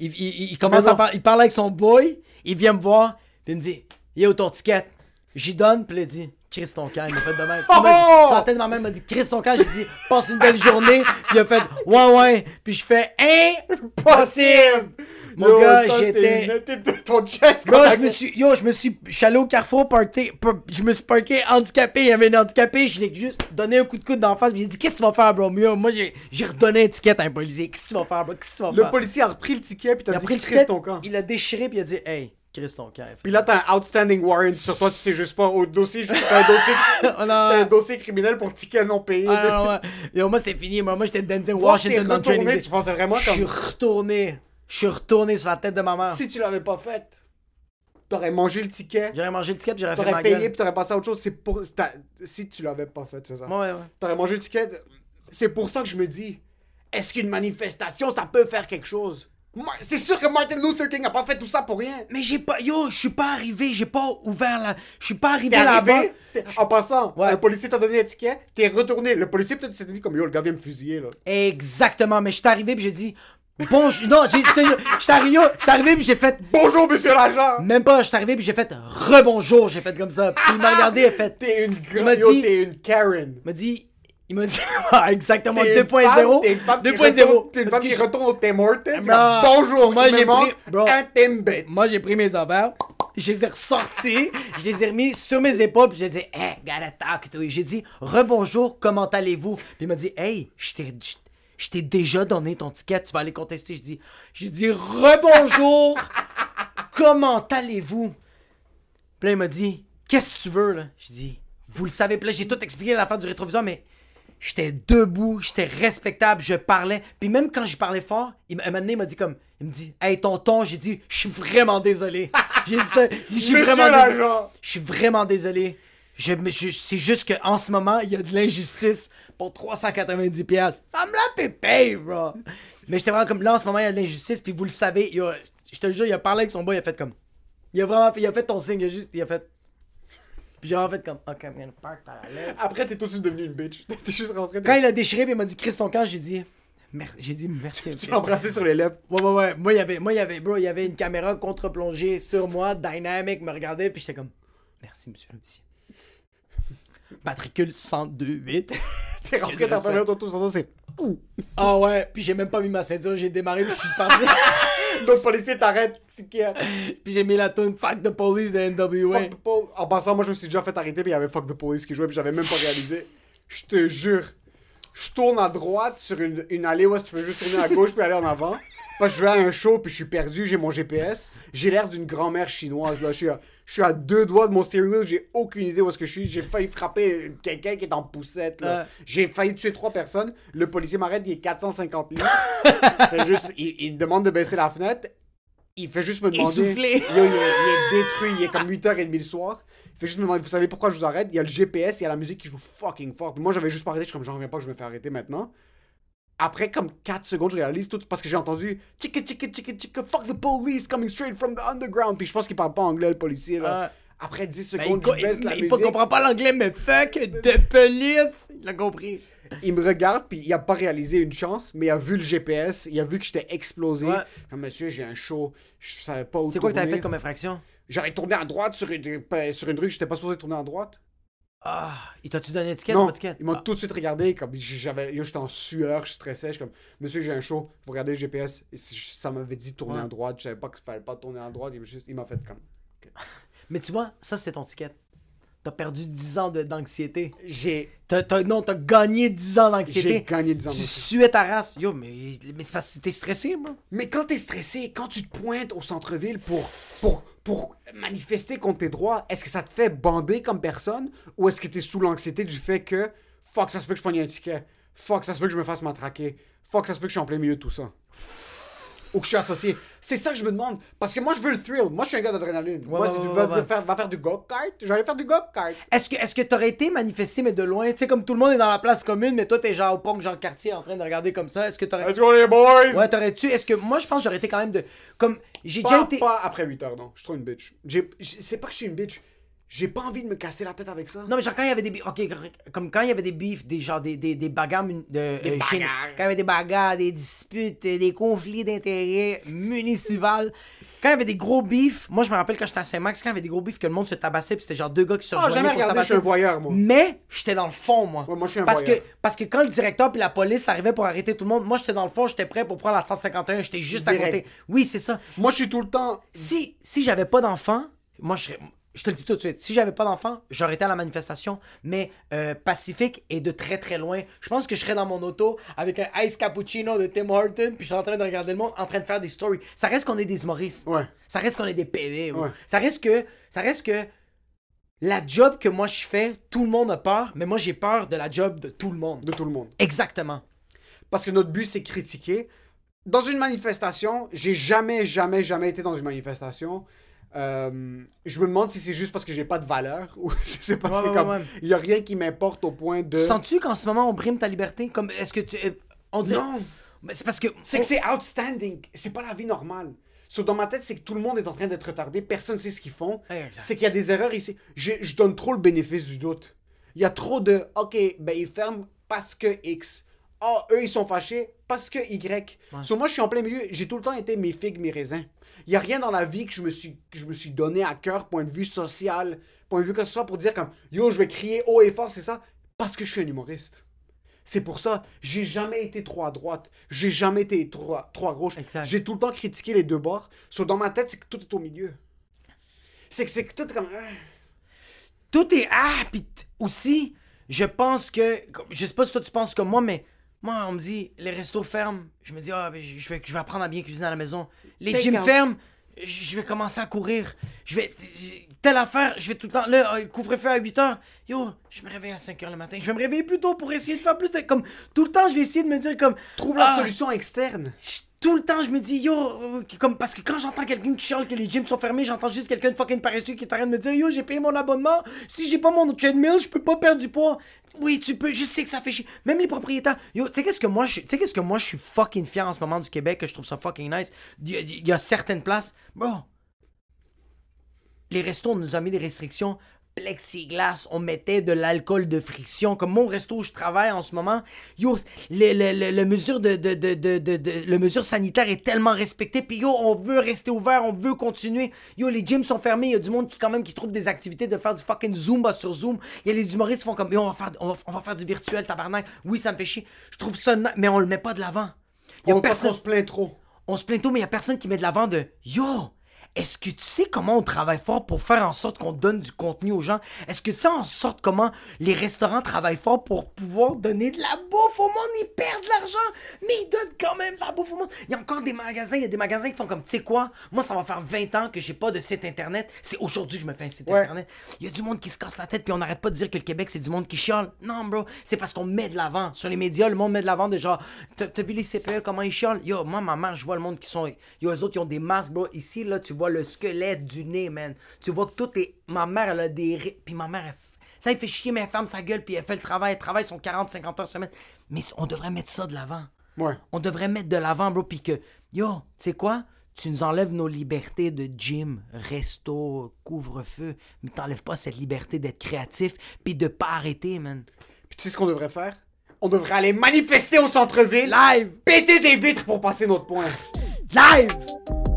Il, il- commence à parler. Il parle avec son boy. Il vient me voir. Puis il me dit Yo, ton ticket. J'y donne. Puis il dit Chris ton camp. Il m'a fait de même. Oh! De ma mère, m'a dit Chris ton camp. J'ai dit Passe une belle journée. Puis il a fait Ouais, ouais. Puis je fais Hein? Possible! Mon Yo, gars, j'étais- Ton chest, quand je me suis, yo, je me suis, allé au carrefour parqué, par- je me suis parqué handicapé, il y avait un handicapé, je l'ai juste donné un coup de coude d'en face, puis j'ai dit, qu'est-ce que tu vas faire, bro? Yo, moi, j'ai, redonné un ticket à un policier, qu'est-ce que tu vas faire, bro? Qu'est-ce que tu vas Le faire? policier a repris le ticket, puis t'as dit le ticket, ton camp. il a déchiré, puis il a dit, hey, Chris ton. Puis là, t'as un outstanding warrant sur toi, tu sais juste pas au dossier, t'as un dossier, Oh t'as un dossier criminel pour ticket non payé. ah, non, ouais. Yo, moi, c'est fini, moi, moi j'étais t'es Washington dans retourné, tu pensais vraiment Je suis comme... retourné, je suis retourné sur la tête de ma mère. Si tu l'avais pas fait, t'aurais mangé le ticket, J'aurais mangé le ticket, puis j'aurais fait t'aurais ma payé, gueule. puis t'aurais passé à autre chose. C'est pour... Si tu l'avais pas fait, c'est ça. Ouais, ouais. T'aurais mangé le ticket. C'est pour ça que je me dis, est-ce qu'une manifestation, ça peut faire quelque chose? C'est sûr que Martin Luther King a pas fait tout ça pour rien. Mais j'ai pas, yo, je suis pas arrivé, j'ai pas ouvert la, je suis pas arrivé là-bas. en passant, Ouais. un policier t'a donné un ticket, t'es retourné. Le policier peut-être s'était dit comme yo, le gars vient me fusiller là. Exactement, mais je suis arrivé puis j'ai dit bonjour. Non, j'ai- je suis arrivé, arrivé puis j'ai fait Bonjour monsieur l'agent! même pas, je suis arrivé puis j'ai fait rebonjour, j'ai fait comme ça. Puis il m'a regardé, il a fait T'es une dit- t'es une Karen. il m'a dit il m'a dit Ah, exactement T'es une 2.0. femme- T'es une femme qui 2.0. retourne- T'es une femme qui je- retourne au Tim Hortons. Bonjour, moi, j'ai pris- un Timbit. Moi, j'ai pris mes affaires, je les ai ressortis, je les ai remis sur mes épaules, puis j'ai dit, hey, gotta talk to. J'ai dit, rebonjour, comment allez-vous? Puis il m'a dit, hey, je t'ai, je- je t'ai déjà donné ton ticket, tu vas aller contester. Je dis, j'ai dit, rebonjour, comment allez-vous? Puis là, il m'a dit, qu'est-ce que tu veux, là? J'ai dit, vous le savez, puis là, j'ai tout expliqué l'affaire du rétroviseur, mais j'étais debout, j'étais respectable, je parlais. Puis même quand je parlais fort, il, m'a- donné, il m'a dit comme, il me dit, hey, tonton, j'ai dit, je suis vraiment désolé. j'ai dit ça, je suis vraiment désolé. Je suis vraiment désolé. Je, c'est juste qu'en ce moment, il y a de l'injustice pour 390 pièces. Ça me l'a pépé, bro. Mais j'étais vraiment comme là en ce moment, il y a de l'injustice, puis vous le savez, il a- je te le jure, il a parlé avec son boy, il a fait comme. Il a vraiment fait, il a fait ton signe, il a juste, il a fait. Puis j'ai vraiment fait comme, ok, I'm gonna park parallèle. Après, t'es tout de suite devenu une bitch. T'es juste rentré. Quand il a déchiré, puis il m'a dit, Chris ton camp, j'ai dit, merci, j'ai dit merci. Tu l'as embrassé sur les lèvres. Ouais, ouais, ouais. Moi, il y avait, moi, il y avait, bro, il y avait une caméra contre-plongée sur moi, dynamic, me regardait, puis j'étais comme, merci, monsieur policier. Matricule 1028. T'es rentré dans auto, tout ça, c'est. Ah ouais, puis j'ai même pas mis ma ceinture, j'ai démarré, puis je suis parti. L'autre policier t'arrête, ticket. puis j'ai mis la tune Fuck the Police de NWA. Fuck the police. En passant, moi, je me suis déjà fait arrêter, puis il y avait Fuck the Police qui jouait, puis j'avais même pas réalisé. Je te jure. Je tourne à droite sur une, une allée où est-ce que tu peux juste tourner à gauche puis aller en avant. Parce que je vais à un show, puis je suis perdu, j'ai mon GPS. J'ai l'air d'une grand-mère chinoise, là. Je suis, à, je suis à deux doigts de mon steering wheel, j'ai aucune idée où est-ce que je suis. J'ai failli frapper quelqu'un qui est en poussette, là. J'ai failli tuer trois personnes. Le policier m'arrête, il est 450 livres. Fait juste, il, il me demande de baisser la fenêtre. il fait juste me demander. Il, est, il est détruit, il est comme 8h30 le soir. Il fait juste me demander, vous savez pourquoi je vous arrête? Il y a le GPS, il y a la musique qui joue fucking fort. Puis moi, j'avais juste pas arrêté, je suis comme, j'en reviens pas que je me fais arrêter maintenant. Après comme 4 secondes, je réalise tout parce que j'ai entendu chicka chicka chicka chicka fuck the police coming straight from the underground. Puis je pense qu'il parle pas anglais le policier là. Ah. Après 10 Ben, secondes, il, je baisse la il, musique. il comprend pas l'anglais, mais fuck de police. Il a compris. Il me regarde puis il a pas réalisé une chance, mais il a vu le GPS, il a vu que j'étais explosé. Ouais. Comme monsieur, j'ai un show, je savais pas où C'est quoi que t'avais fait comme infraction? J'aurais tourné à droite sur une, pas- sur une rue que j'étais pas supposé tourner à droite. Ah, il t'a-tu donné une étiquette ou d'étiquette? ils m'ont Ah. tout de suite regardé comme j'avais j'étais en sueur, je stressais, je suis comme monsieur, j'ai un show, vous regardez le GPS et ça m'avait dit de tourner à droite, je savais pas qu'il fallait pas tourner à droite, il m'a juste- il m'a fait comme Mais tu vois, ça c'est ton ticket. T'as perdu 10 ans d'anxiété. j'ai T'as, t'as- non, t'as gagné 10 ans j'ai d'anxiété. gagné 10 ans. Tu suais ta race. Yo, mais, mais c'est parce que t'es stressé, moi. Mais quand t'es stressé, quand tu te pointes au centre-ville pour, pour, pour manifester contre tes droits, est-ce que ça te fait bander comme personne? Ou est-ce que t'es sous l'anxiété du fait que fuck, ça se peut que je prenne un ticket, fuck, ça se peut que je me fasse matraquer, fuck, ça se peut que je suis en plein milieu de tout ça. Ou que je suis associé. C'est ça que je me demande. Parce que moi, je veux le thrill. Moi, je suis un gars d'adrénaline. moi, ouais, si tu ouais, veux ouais, ouais. faire, va faire du go-kart, j'allais faire du go-kart. Est-ce que, est-ce que t'aurais été manifesté, mais de loin? Tu sais, comme tout le monde est dans la place commune, mais toi, t'es genre au pont, genre quartier, en train de regarder comme ça. Est-ce que t'aurais. Let's go, les boys! Ouais, t'aurais-tu. Est-ce que. Moi, je pense que j'aurais été quand même de. Comme. J'ai déjà été. pas après 8 heures, non. Je suis trop une bitch. C'est pas que je suis une bitch. J'ai pas envie de me casser la tête avec ça. Non, mais genre quand il y avait des beefs, ok, comme quand il y avait des beefs, des genre des, des, des bagarres, euh, Des chez- bagarres. quand il y avait des bagarres, des disputes, euh, des conflits d'intérêts municipaux, quand il y avait des gros beefs, moi je me rappelle quand j'étais à Saint-Max, quand il y avait des gros beefs que le monde se tabassait, puis c'était genre deux gars qui se Ah, rejoignaient jamais pour se regardé, je suis un voyeur, moi. Mais j'étais dans le fond, moi. Ouais, moi, je suis un parce voyeur. que, parce que quand le directeur puis la police arrivaient pour arrêter tout le monde, moi j'étais dans le fond, j'étais prêt pour prendre la 151, j'étais juste à côté. Oui, c'est ça. Moi, je suis tout le temps. Si, si j'avais pas d'enfant, moi je serais. Je te le dis tout de suite, si j'avais pas d'enfant, j'aurais été à la manifestation, mais euh, pacifique et de très très loin. Je pense que je serais dans mon auto avec un ice cappuccino de Tim Horton, puis je suis en train de regarder le monde, en train de faire des stories. Ça reste qu'on est des humoristes. Ouais. Ça reste qu'on est des PD. Ouais. Ça reste que, ça reste que la job que moi je fais, tout le monde a peur, mais moi j'ai peur de la job de tout le monde. De tout le monde. Exactement. Parce que notre but, c'est critiquer. Dans une manifestation, j'ai jamais, jamais, jamais été dans une manifestation. Euh, je me demande si c'est juste parce que j'ai pas de valeur ou si c'est parce Ouais, que ouais, comme ouais. il y a rien qui m'importe au point de. Sens-tu qu'en ce moment on brime ta liberté? Comme est-ce que tu, euh, on Non, Mais c'est parce que c'est que c'est outstanding. C'est pas la vie normale. So, dans ma tête, c'est que tout le monde est en train d'être retardé. Personne sait ce qu'ils font. Ouais. C'est qu'il y a des erreurs ici. Je, je donne trop le bénéfice du doute. Il y a trop de OK, ben ils ferment parce que X. Ah, eux, ils sont fâchés parce que Y. So, moi, je suis en plein milieu. J'ai tout le temps été mes figues, mes raisins. Il n'y a rien dans la vie que je me suis, que je me suis donné à cœur, point de vue social, point de vue que ce soit pour dire comme Yo, je vais crier haut et fort, c'est ça? Parce que je suis un humoriste. C'est pour ça, j'ai jamais été trop à droite, j'ai jamais été trop à, trop à gauche. J'ai tout le temps critiqué les deux bords. So, dans ma tête, c'est que tout est au milieu. C'est que, c'est que tout est comme. ah. tout est ah puis aussi je pense que je sais pas si toi tu penses comme moi mais moi on me dit les restos ferment. Je me dis ah ben, je vais je vais apprendre à bien cuisiner à la maison. Les Take gyms out. ferment. Je vais commencer à courir. Je vais telle affaire je vais tout le temps là euh, couvre-feu à 8 heures. Yo je me réveille à 5 heures le matin. Je vais me réveiller plus tôt pour essayer de faire plus de comme tout le temps je vais essayer de me dire comme Trouve la ah, solution externe. je- tout le temps, je me dis, yo, euh, comme, parce que quand j'entends quelqu'un qui chiale que les gyms sont fermés, j'entends juste quelqu'un de fucking paresseux qui est en train de me dire, yo, j'ai payé mon abonnement, si j'ai pas mon treadmill, je peux pas perdre du poids. Oui, tu peux, je sais que ça fait chier. Même les propriétaires, yo, tu sais qu'est-ce que moi, je, suis fucking fier en ce moment du Québec, que je trouve ça fucking nice? Il y a, y a certaines places, bro, les restos, on nous a mis des restrictions. Plexiglas, on mettait de l'alcool de friction. Comme mon resto où je travaille en ce moment, yo, le, le, le- le mesure de, de, de, de, de- de- le mesure sanitaire est tellement respecté. Puis yo, on veut rester ouvert, on veut continuer. Yo, les gyms sont fermés. Il y a du monde qui quand même qui trouve des activités de faire du fucking Zumba sur Zoom. Il y a les humoristes qui font comme yo, on va faire, on va, on va faire du virtuel, tabarnak. Oui, ça me fait chier. Je trouve ça, mais on le met pas de l'avant. Il y a On, personne se plaint trop? on se plaint tout, mais il y a personne qui met de l'avant de Yo, est-ce que tu sais comment on travaille fort pour faire en sorte qu'on donne du contenu aux gens? Est-ce que tu sais en sorte comment les restaurants travaillent fort pour pouvoir donner de la bouffe au monde? Ils perdent de l'argent, mais ils donnent quand même de la bouffe au monde. Il y a encore des magasins, il y a des magasins qui font comme, tu sais quoi? Moi, ça va faire 20 ans que j'ai pas de site internet. C'est aujourd'hui que je me fais un site Ouais. internet. Il y a du monde qui se casse la tête, puis on n'arrête pas de dire que le Québec, c'est du monde qui chiale. Non, bro, c'est parce qu'on met de l'avant. Sur les médias, le monde met de l'avant de genre, t'as t'as vu les CPE, comment ils chialent? Yo, moi, ma mère, je vois le monde qui sont. Yo, eux autres, ils ont des masques, bro. Ici, là, tu vois le squelette du nez, man. Tu vois que tout est. Ma mère, elle a des. Puis ma mère, elle... ça, elle fait chier, mais elle ferme sa gueule, puis elle fait le travail. Elle travaille son 40-50 heures semaine. Mais on devrait mettre ça de l'avant. Ouais. On devrait mettre de l'avant, bro, puis que, yo, tu sais quoi? Tu nous enlèves nos libertés de gym, resto, couvre-feu, mais t'enlèves pas cette liberté d'être créatif, puis de pas arrêter, man. Puis tu sais ce qu'on devrait faire? On devrait aller manifester au centre-ville. Live! Péter des vitres pour passer notre point. Live!